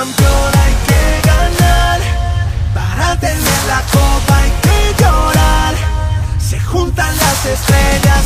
Campeón hay que ganar, para tener la copa hay que llorar. Se juntan las estrellas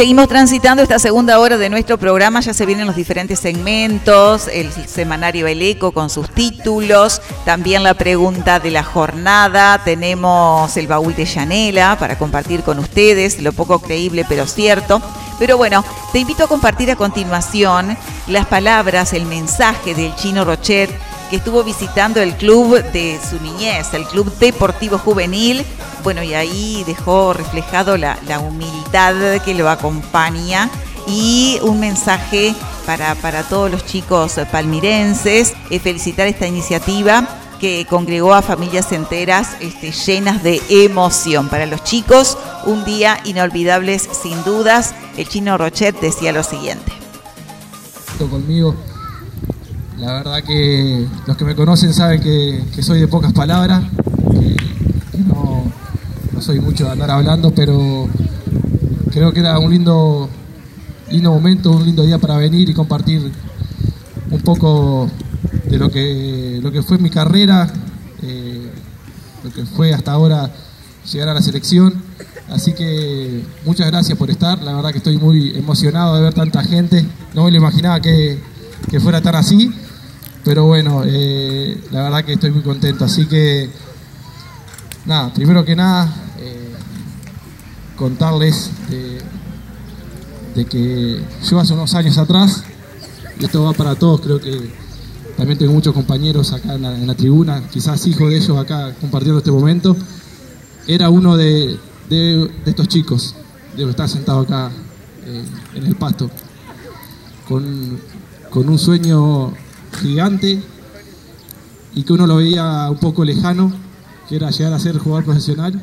seguimos transitando esta segunda hora de nuestro programa. Ya se vienen los diferentes segmentos, el semanario El Eco con sus títulos, también la pregunta de la jornada. Tenemos el baúl de Yanela para compartir con ustedes, lo poco creíble pero cierto. Pero bueno, te invito a compartir a continuación las palabras, el mensaje del chino Rochet que estuvo visitando el club de su niñez, el Club Deportivo Juvenil. Bueno, y ahí dejó reflejado la, la humildad que lo acompaña y un mensaje para, para todos los chicos palmirenses, eh, felicitar esta iniciativa que congregó a familias enteras este, llenas de emoción. Para los chicos, un día inolvidable sin dudas. El chino Rochet decía lo siguiente. conmigo. La verdad que los que me conocen saben que, soy de pocas palabras, que, no soy mucho de andar hablando, pero creo que era un lindo, lindo momento, un lindo día para venir y compartir un poco de lo que, lo que fue mi carrera, eh, lo que fue hasta ahora llegar a la selección. Así que muchas gracias por estar, la verdad que estoy muy emocionado de ver tanta gente, no me lo imaginaba que, que fuera tan así, pero bueno, eh, la verdad que estoy muy contento. Así que, nada, primero que nada, eh, contarles de, que yo hace unos años atrás, y esto va para todos, creo que también tengo muchos compañeros acá en la, tribuna, quizás hijo de ellos acá compartiendo este momento, era uno de, de- de estos chicos, de estar sentado acá eh, en el pasto, con, con un sueño gigante y que uno lo veía un poco lejano, que era llegar a ser jugador profesional,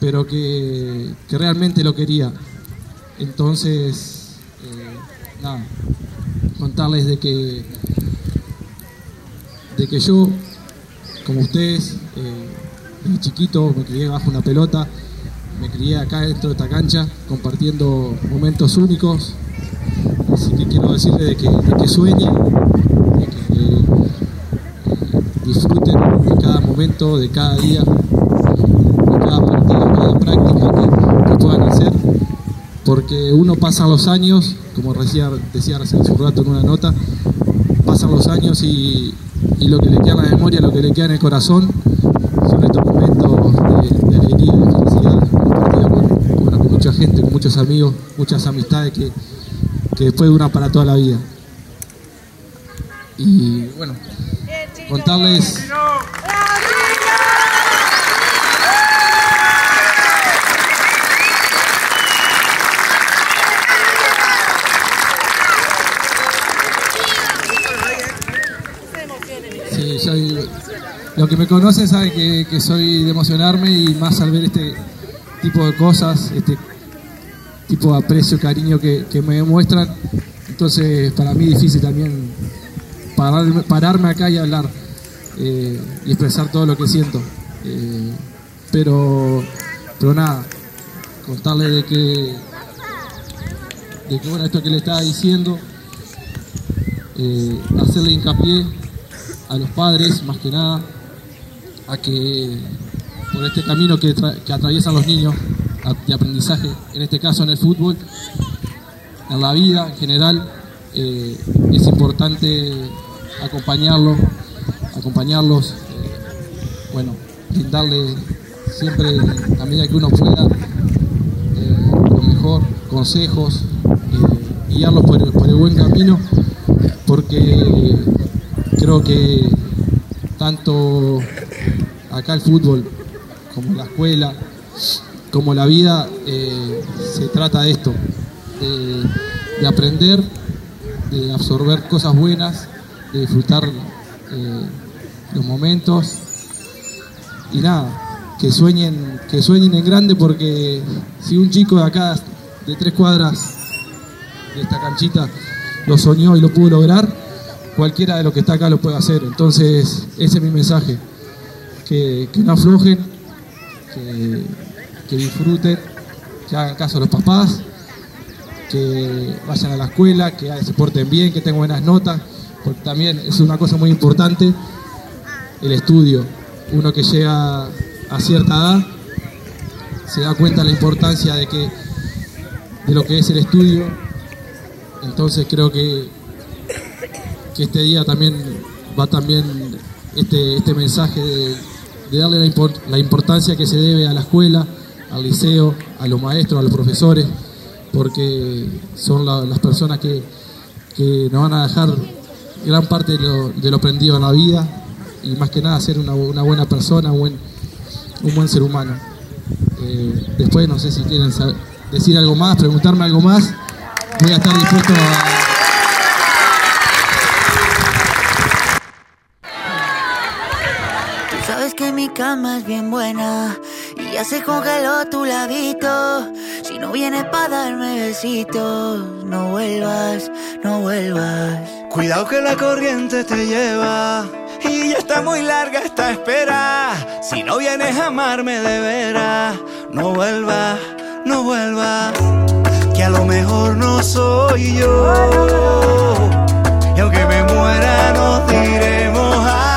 pero que, que realmente lo quería. Entonces, eh, nada, contarles de que, de que yo, como ustedes, eh, desde chiquito me crié bajo una pelota, me crié acá dentro de esta cancha, compartiendo momentos únicos. Así que quiero decirles de que, de que sueñen, de que eh, disfruten de cada momento, de cada día, de cada partido, cada práctica que, puedan hacer, porque uno pasa los años, como decía, decía hace un rato en una nota, pasan los años y, y lo que le queda en la memoria, lo que le queda en el corazón, son estos momentos de, de alegría, de felicidad, con- con mucha gente, con muchos amigos, muchas amistades que, que después duran para toda la vida. Y bueno, contarles Sí, soy. Los que me conocen saben que, que soy de emocionarme y más al ver este, tipo de cosas, este tipo de aprecio, cariño que, me demuestran. Entonces, para mí es difícil también pararme, acá y hablar eh, y expresar todo lo que siento. Eh, pero, pero nada, contarle de que, de que bueno, esto que le estaba diciendo, eh, hacerle hincapié a los padres, más que nada, a que por este camino que, tra- que atraviesan los niños de aprendizaje, en este caso en el fútbol, en la vida en general, eh, es importante acompañarlos, acompañarlos, eh, bueno, brindarle siempre, la medida que uno pueda, eh, lo mejor, consejos, guiarlos por el, por el buen camino, porque creo que tanto acá el fútbol como la escuela, como la vida, eh, se trata de esto, de, de aprender, de absorber cosas buenas, de disfrutar eh, los momentos y nada, que sueñen, que sueñen en grande porque si un chico de acá, de tres cuadras de esta canchita, lo soñó y lo pudo lograr, cualquiera de los que está acá lo puede hacer. Entonces, ese es mi mensaje. Que, que no aflojen, que, que disfruten, que hagan caso a los papás, que vayan a la escuela, que se porten bien, que tengan buenas notas, porque también es una cosa muy importante el estudio. Uno que llega a cierta edad se da cuenta de la importancia de que de lo que es el estudio. Entonces creo que, que este día también va también este, este mensaje de, darle la importancia que se debe a la escuela, al liceo, a los maestros, a los profesores, porque son la- las personas que, que nos van a dejar gran parte de lo, de lo aprendido en la vida y más que nada ser una, una buena persona, un buen, un buen ser humano. Eh, después no sé si quieren decir algo más, preguntarme algo más, voy a estar dispuesto a... Sabes que mi cama es bien buena y ya se congeló tu ladito. Si no vienes para darme besitos, no vuelvas, no vuelvas. Cuidado que la corriente te lleva y ya está muy larga esta espera. Si no vienes a amarme de veras, no vuelvas, no vuelvas. Que a lo mejor no soy yo. Y aunque me muera, nos diremos adiós.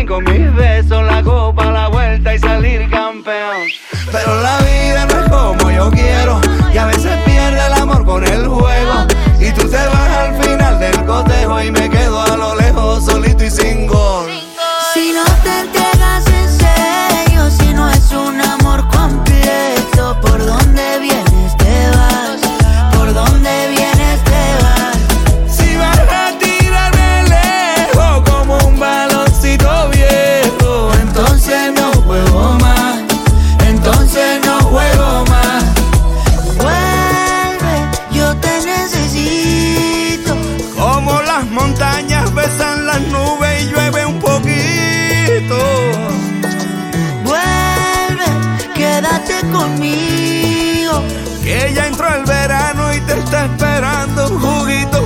think of me then está esperando un juguito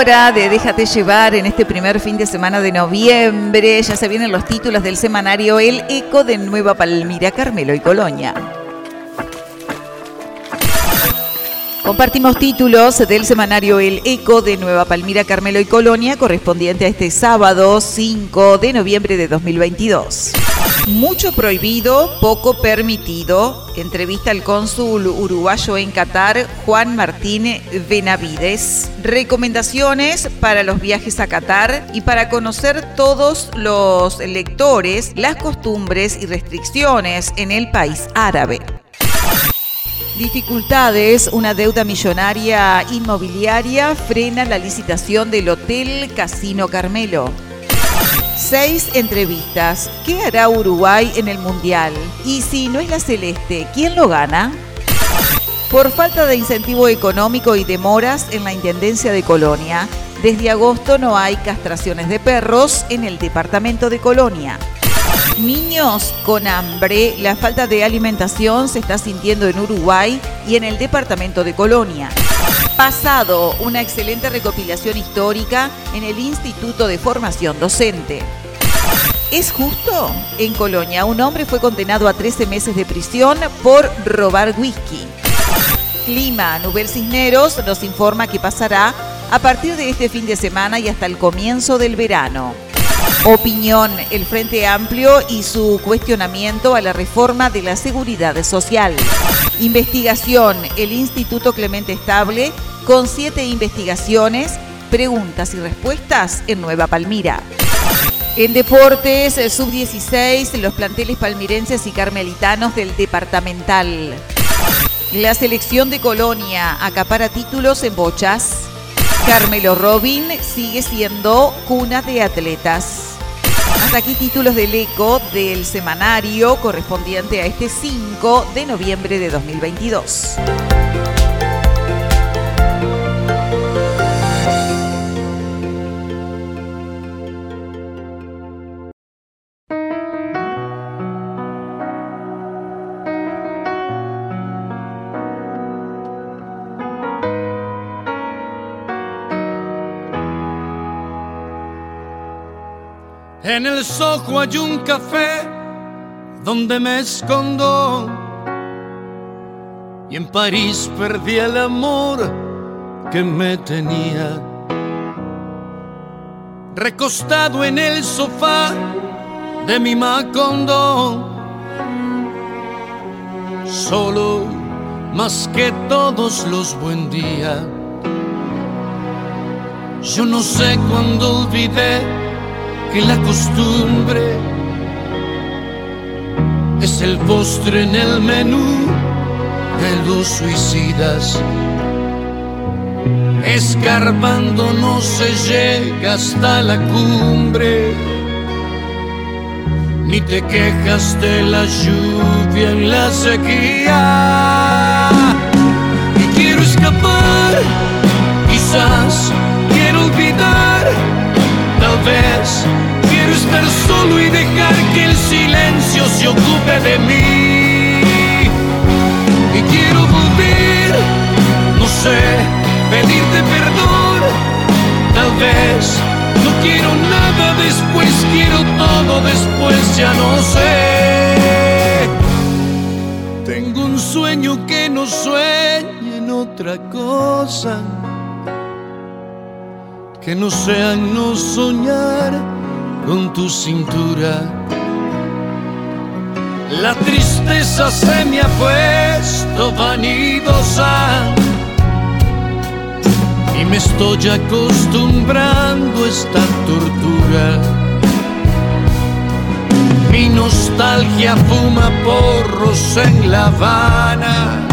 hora de Déjate llevar en este primer fin de semana de noviembre. Ya se vienen los títulos del semanario El Eco de Nueva Palmira, Carmelo y Colonia. Compartimos títulos del semanario El Eco de Nueva Palmira, Carmelo y Colonia, correspondiente a este sábado 5 de noviembre de 2022. Mucho prohibido, poco permitido. Entrevista al cónsul uruguayo en Qatar, Juan Martín Benavides. Recomendaciones para los viajes a Qatar y para conocer todos los lectores, las costumbres y restricciones en el país árabe. Dificultades, una deuda millonaria inmobiliaria frena la licitación del Hotel Casino Carmelo. Seis entrevistas. ¿Qué hará Uruguay en el Mundial? Y si no es la celeste, ¿quién lo gana? Por falta de incentivo económico y demoras en la Intendencia de Colonia, desde agosto no hay castraciones de perros en el departamento de Colonia. Niños con hambre, la falta de alimentación se está sintiendo en Uruguay y en el departamento de Colonia. Pasado, una excelente recopilación histórica en el Instituto de Formación Docente. ¿Es justo? En Colonia, un hombre fue condenado a 13 meses de prisión por robar whisky. Clima, Nubel Cisneros nos informa que pasará a partir de este fin de semana y hasta el comienzo del verano. Opinión, el Frente Amplio y su cuestionamiento a la reforma de la seguridad social. Investigación, el Instituto Clemente Estable con siete investigaciones, preguntas y respuestas en Nueva Palmira. En deportes, sub-16, los planteles palmirenses y carmelitanos del departamental. La selección de Colonia acapara títulos en bochas. Carmelo Robin sigue siendo cuna de atletas. Hasta aquí títulos del ECO del semanario correspondiente a este 5 de noviembre de 2022. En el sojo hay un café donde me escondo. Y en París perdí el amor que me tenía. Recostado en el sofá de mi Macondo. Solo más que todos los buen días. Yo no sé cuándo olvidé que la costumbre es el postre en el menú de los suicidas. Escarbando no se llega hasta la cumbre, ni te quejas de la lluvia en la sequía. Y quiero escapar, quizás quiero olvidar Tal vez estar solo y dejar que el silencio se ocupe de mí. Y quiero volver, no sé, pedirte perdón. Tal vez no quiero nada después, quiero todo después, ya no sé. Tengo un sueño que no sueña en otra cosa que no sean no soñar con tu cintura. La tristeza se me ha puesto vanidosa y me estoy acostumbrando a esta tortura. Mi nostalgia fuma porros en La Habana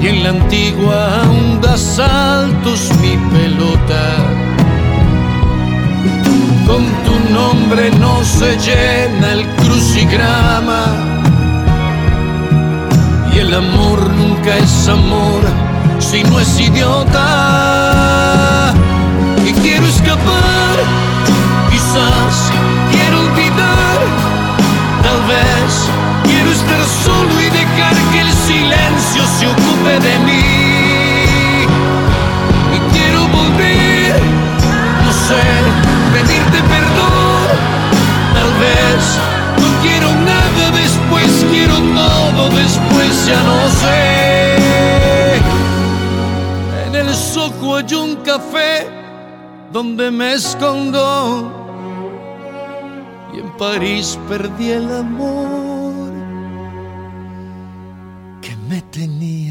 y en la antigua aún da saltos mi pelota. Con tu nombre no se llena el crucigrama y el amor nunca es amor si no es idiota. Y quiero escapar, quizás quiero olvidar, tal vez quiero estar solo y dejar que el silencio se ocupe de mí. No quiero nada después, quiero todo después, ya no sé. En el soco hay un café donde me escondo. Y en París perdí el amor que me tenía.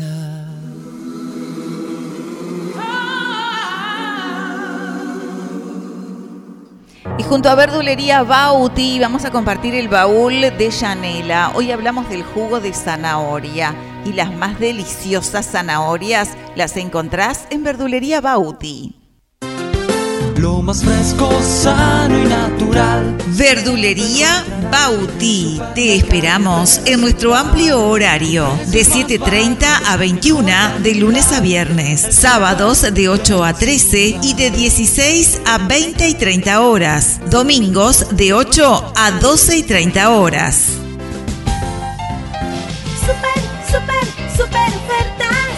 Junto a Verdulería Bauti vamos a compartir el baúl de Yanela. Hoy hablamos del jugo de zanahoria y las más deliciosas zanahorias las encontrás en Verdulería Bauti. Más fresco, sano y natural. Verdulería Bauti. Te esperamos en nuestro amplio horario de 7.30 a 21 de lunes a viernes, sábados de 8 a 13 y de 16 a 20 y 30 horas, domingos de 8 a 12 y 30 horas.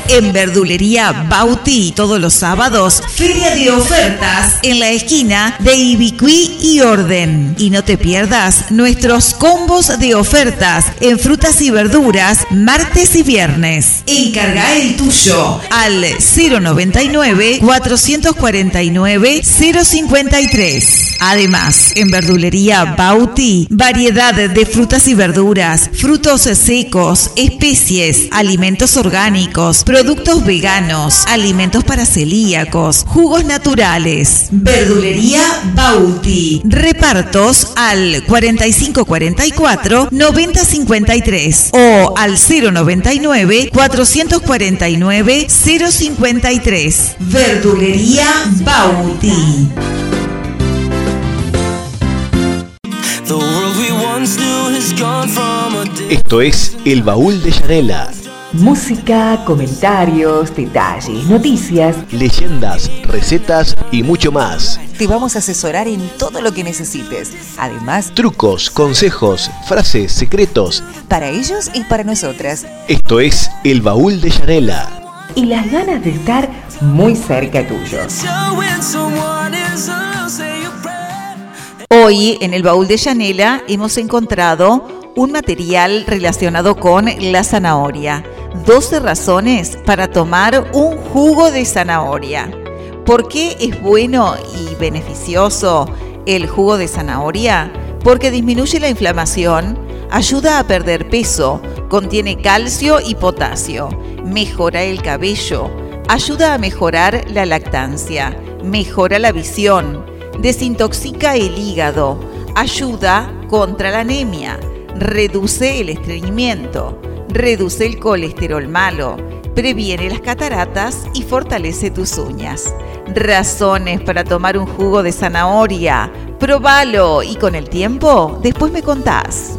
En Verdulería Bauti todos los sábados, feria de ofertas en la esquina de Ibicuí y Orden. Y no te pierdas nuestros combos de ofertas en frutas y verduras martes y viernes. Encarga el tuyo al 099 449 053. Además, en Verdulería Bauti, variedad de frutas y verduras, frutos secos, especies, alimentos orgánicos, productos veganos, alimentos para celíacos, jugos naturales. Verdulería Bauti. Repartos al 4544 9053 o al 099 449 053. Verdulería Bauti. Esto es El Baúl de Yanela. Música, comentarios, detalles, noticias. Leyendas, recetas y mucho más. Te vamos a asesorar en todo lo que necesites. Además, Trucos, consejos, frases, secretos. para ellos y para nosotras. Esto es El Baúl de Yanela. Y las ganas de estar muy cerca tuyo. Hoy en el baúl de Yanela hemos encontrado un material relacionado con la zanahoria. 12 razones para tomar un jugo de zanahoria. ¿Por qué es bueno y beneficioso el jugo de zanahoria? Porque disminuye la inflamación, ayuda a perder peso, contiene calcio y potasio, mejora el cabello, ayuda a mejorar la lactancia, mejora la visión, desintoxica el hígado, ayuda contra la anemia, reduce el estreñimiento, reduce el colesterol malo, previene las cataratas y fortalece tus uñas. Razones para tomar un jugo de zanahoria. Probalo y con el tiempo después me contás.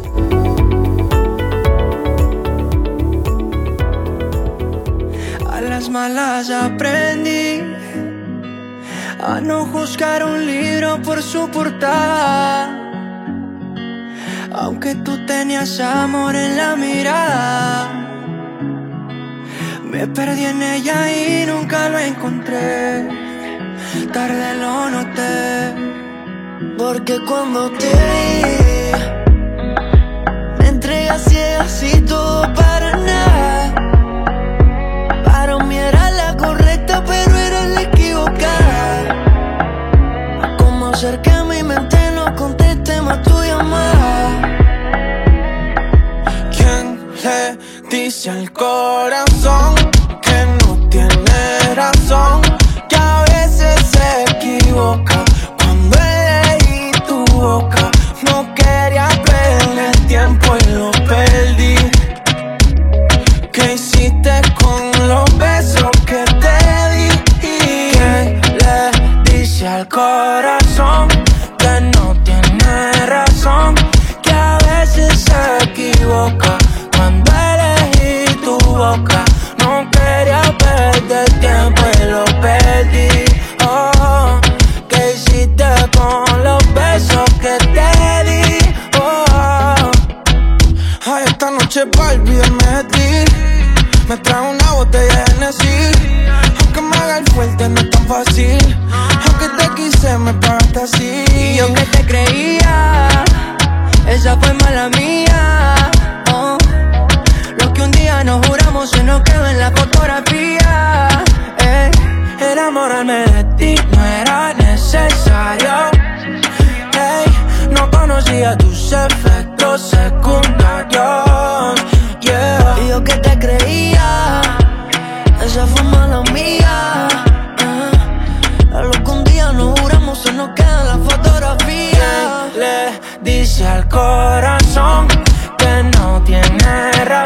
A las malas aprendí a no juzgar un libro por su portada. Aunque tú tenías amor en la mirada, me perdí en ella y nunca lo encontré. Tarde lo noté, porque cuando te vi, me entregué a ciegas y todo para nada. Dice al corazón que no tiene razón? Que a veces se equivoca que no es tan fácil. Aunque te quise, me pagaste así. Y yo que te creía, esa fue mala mía. Oh. Lo que un día nos juramos se nos quedó en la fotografía. Ey, enamorarme de ti no era necesario. Ey, no conocía tus efectos secundarios. Yeah. Y yo que te creía, dice al corazón que no tiene razón,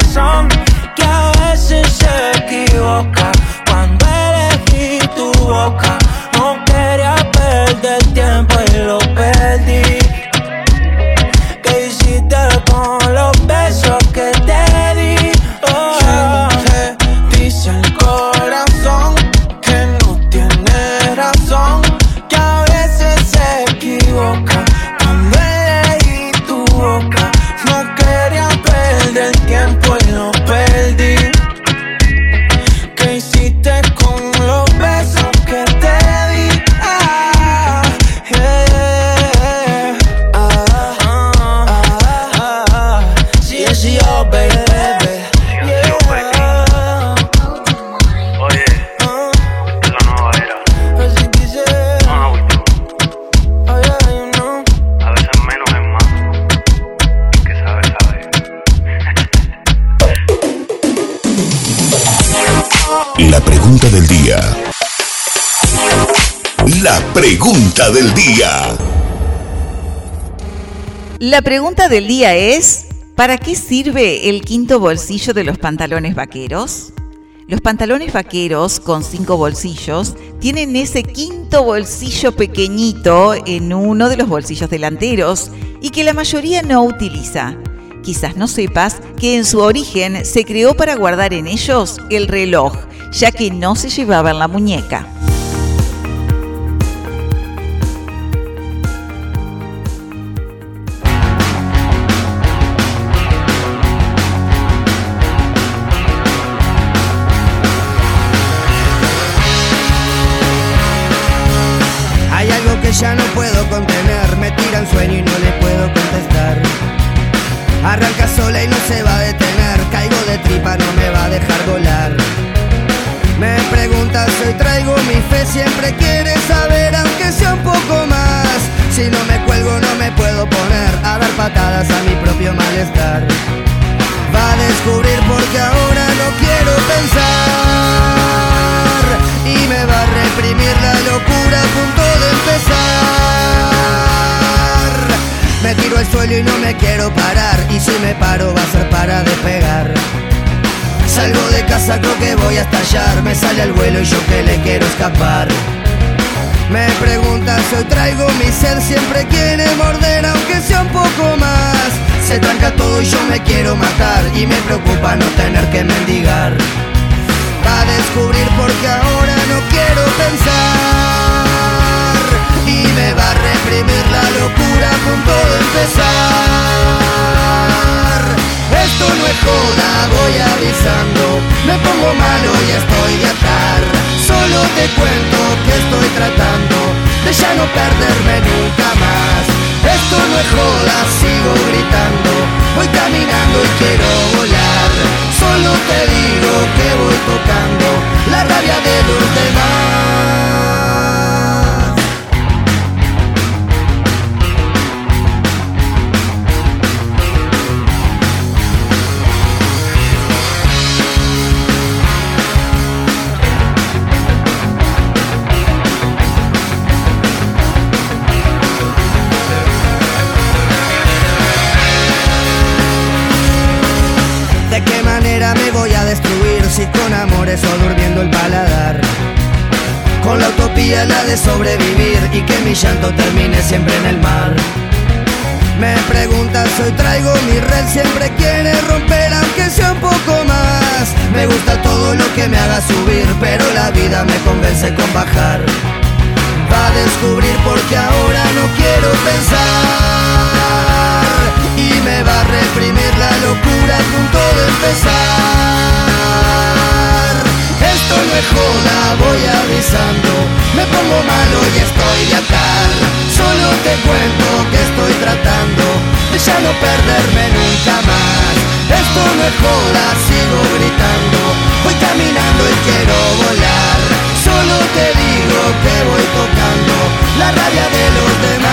pregunta del día. La pregunta del día es, ¿para qué sirve el quinto bolsillo de los pantalones vaqueros? Los pantalones vaqueros con cinco bolsillos tienen ese quinto bolsillo pequeñito en uno de los bolsillos delanteros y que la mayoría no utiliza. Quizás no sepas que en su origen se creó para guardar en ellos el reloj, ya que no se llevaba en la muñeca. Quiero escapar. Me preguntas, hoy traigo mi ser, siempre quiere morder, aunque sea un poco más. Se tranca todo y yo me quiero matar, y me preocupa no tener que mendigar. Va a descubrir porque ahora no quiero pensar, y me va a reprimir la locura a punto de empezar. Esto no es joda, voy avisando, me pongo malo y estoy de atar. Solo te cuento que estoy tratando de ya no perderme nunca más. Esto no es joda, sigo gritando, voy caminando y quiero bajar. Va a descubrir porque ahora no quiero pensar y me va a reprimir la locura a punto de empezar. Esto no es joda, voy avisando. Me pongo malo y estoy de atar. Solo te cuento que estoy tratando de ya no perderme nunca más. Esto no es joda, sigo gritando. Voy caminando y quiero volar. Solo te digo que voy tocando la rabia de los demás.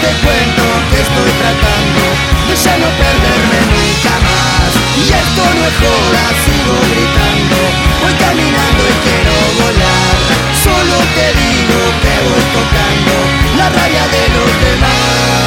Te cuento que estoy tratando De ya no perderme nunca más. Y esto no es joda, sigo gritando Voy caminando y quiero volar. Solo te digo que voy tocando La rabia de los demás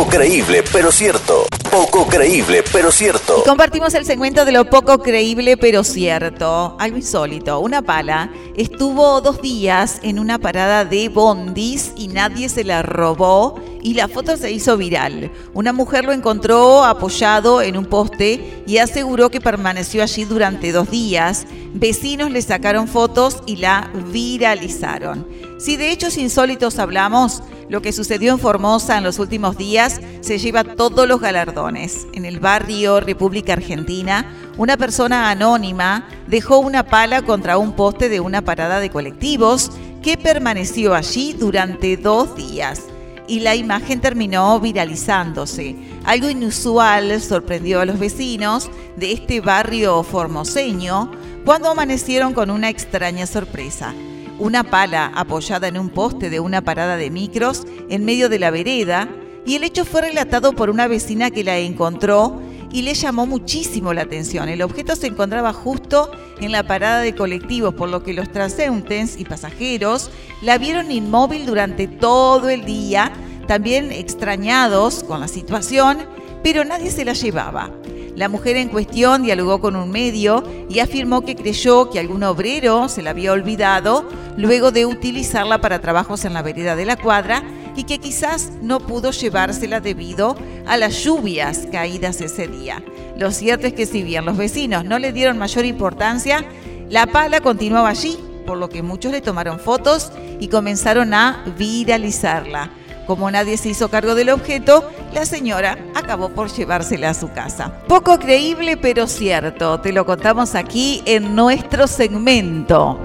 Poco creíble, pero cierto. Poco creíble, pero cierto. Compartimos el segmento de lo poco creíble pero cierto. Algo insólito. Una pala estuvo dos días en una parada de bondis y nadie se la robó y la foto se hizo viral. Una mujer lo encontró apoyado en un poste y aseguró que permaneció allí durante dos días. Vecinos le sacaron fotos y la viralizaron. Si de hechos insólitos hablamos, lo que sucedió en Formosa en los últimos días se lleva todos los galardones. En el barrio República Argentina, una persona anónima dejó una pala contra un poste de una parada de colectivos que permaneció allí durante dos días y la imagen terminó viralizándose. Algo inusual sorprendió a los vecinos de este barrio formoseño cuando amanecieron con una extraña sorpresa. Una pala apoyada en un poste de una parada de micros en medio de la vereda y el hecho fue relatado por una vecina que la encontró y le llamó muchísimo la atención. El objeto se encontraba justo en la parada de colectivos, por lo que los transeúntes y pasajeros la vieron inmóvil durante todo el día, también extrañados con la situación, pero nadie se la llevaba. La mujer en cuestión dialogó con un medio y afirmó que creyó que algún obrero se la había olvidado luego de utilizarla para trabajos en la vereda de la cuadra y que quizás no pudo llevársela debido a las lluvias caídas ese día. Lo cierto es que si bien los vecinos no le dieron mayor importancia, la pala continuaba allí, por lo que muchos le tomaron fotos y comenzaron a viralizarla. Como nadie se hizo cargo del objeto, la señora acabó por llevársela a su casa. Poco creíble, pero cierto. Te lo contamos aquí en nuestro segmento.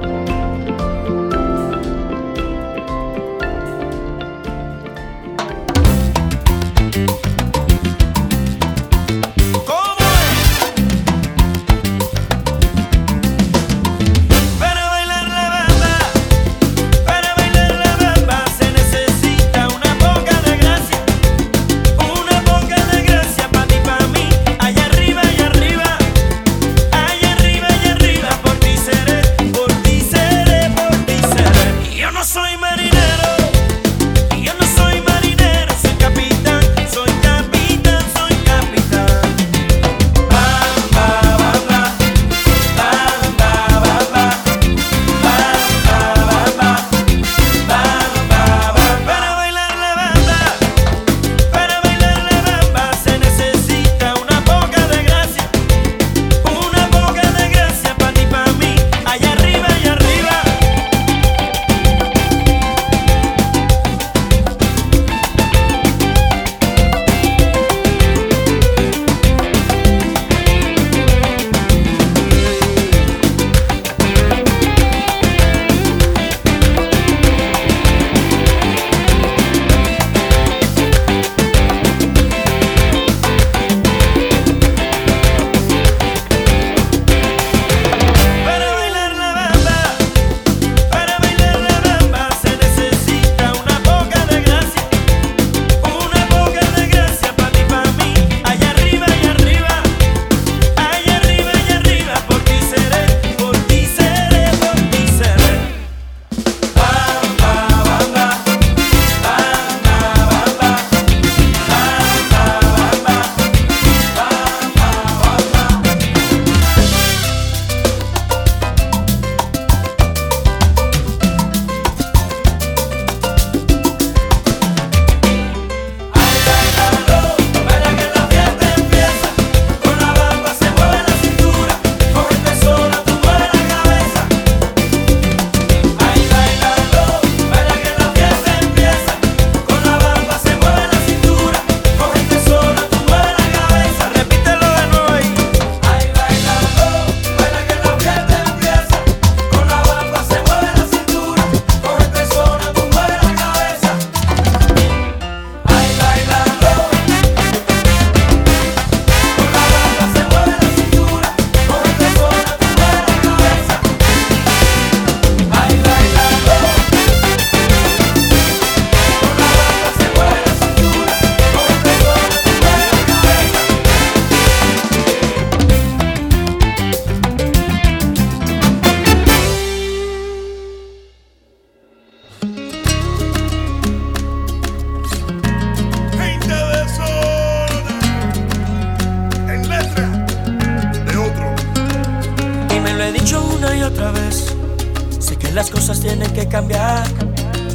cosas tienen que cambiar.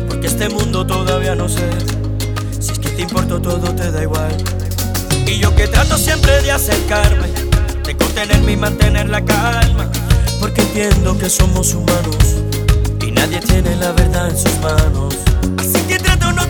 Porque este mundo todavía no sé. Si es que te importa todo, te da igual. Y yo que trato siempre de acercarme, de contenerme y mantener la calma. Porque entiendo que somos humanos y nadie tiene la verdad en sus manos. Así que trato no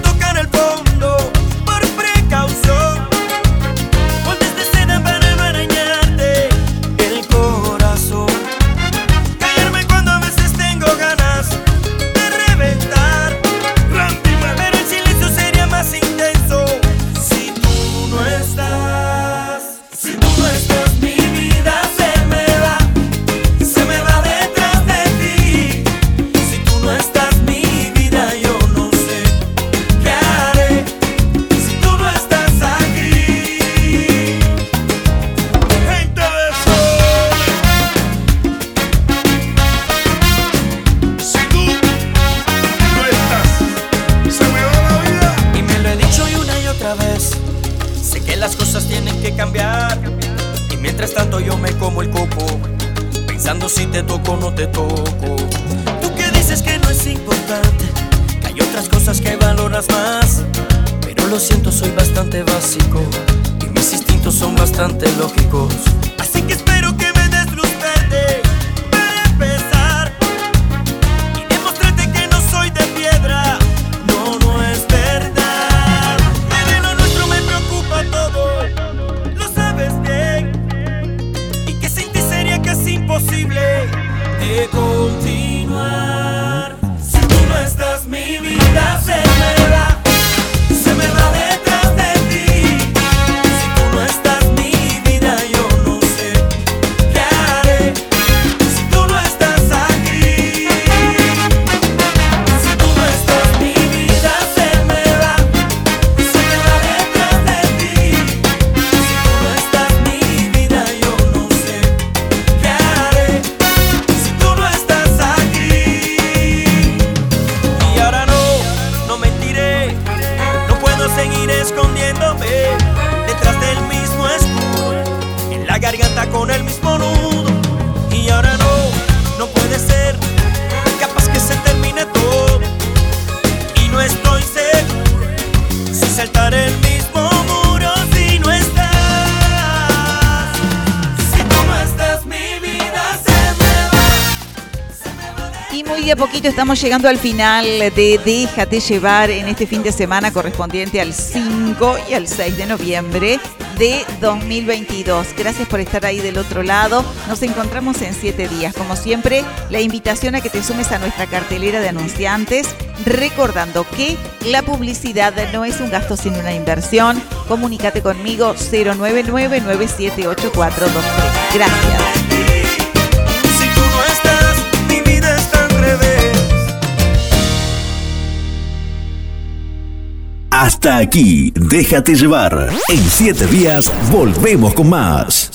estamos llegando al final de Déjate llevar en este fin de semana correspondiente al 5 y al 6 de noviembre de 2022. Gracias por estar ahí del otro lado. Nos encontramos en siete días. Como siempre, la invitación a que te sumes a nuestra cartelera de anunciantes, recordando que la publicidad no es un gasto sino una inversión. Comunícate conmigo 099 Gracias. Hasta aquí, déjate llevar. En siete días volvemos con más.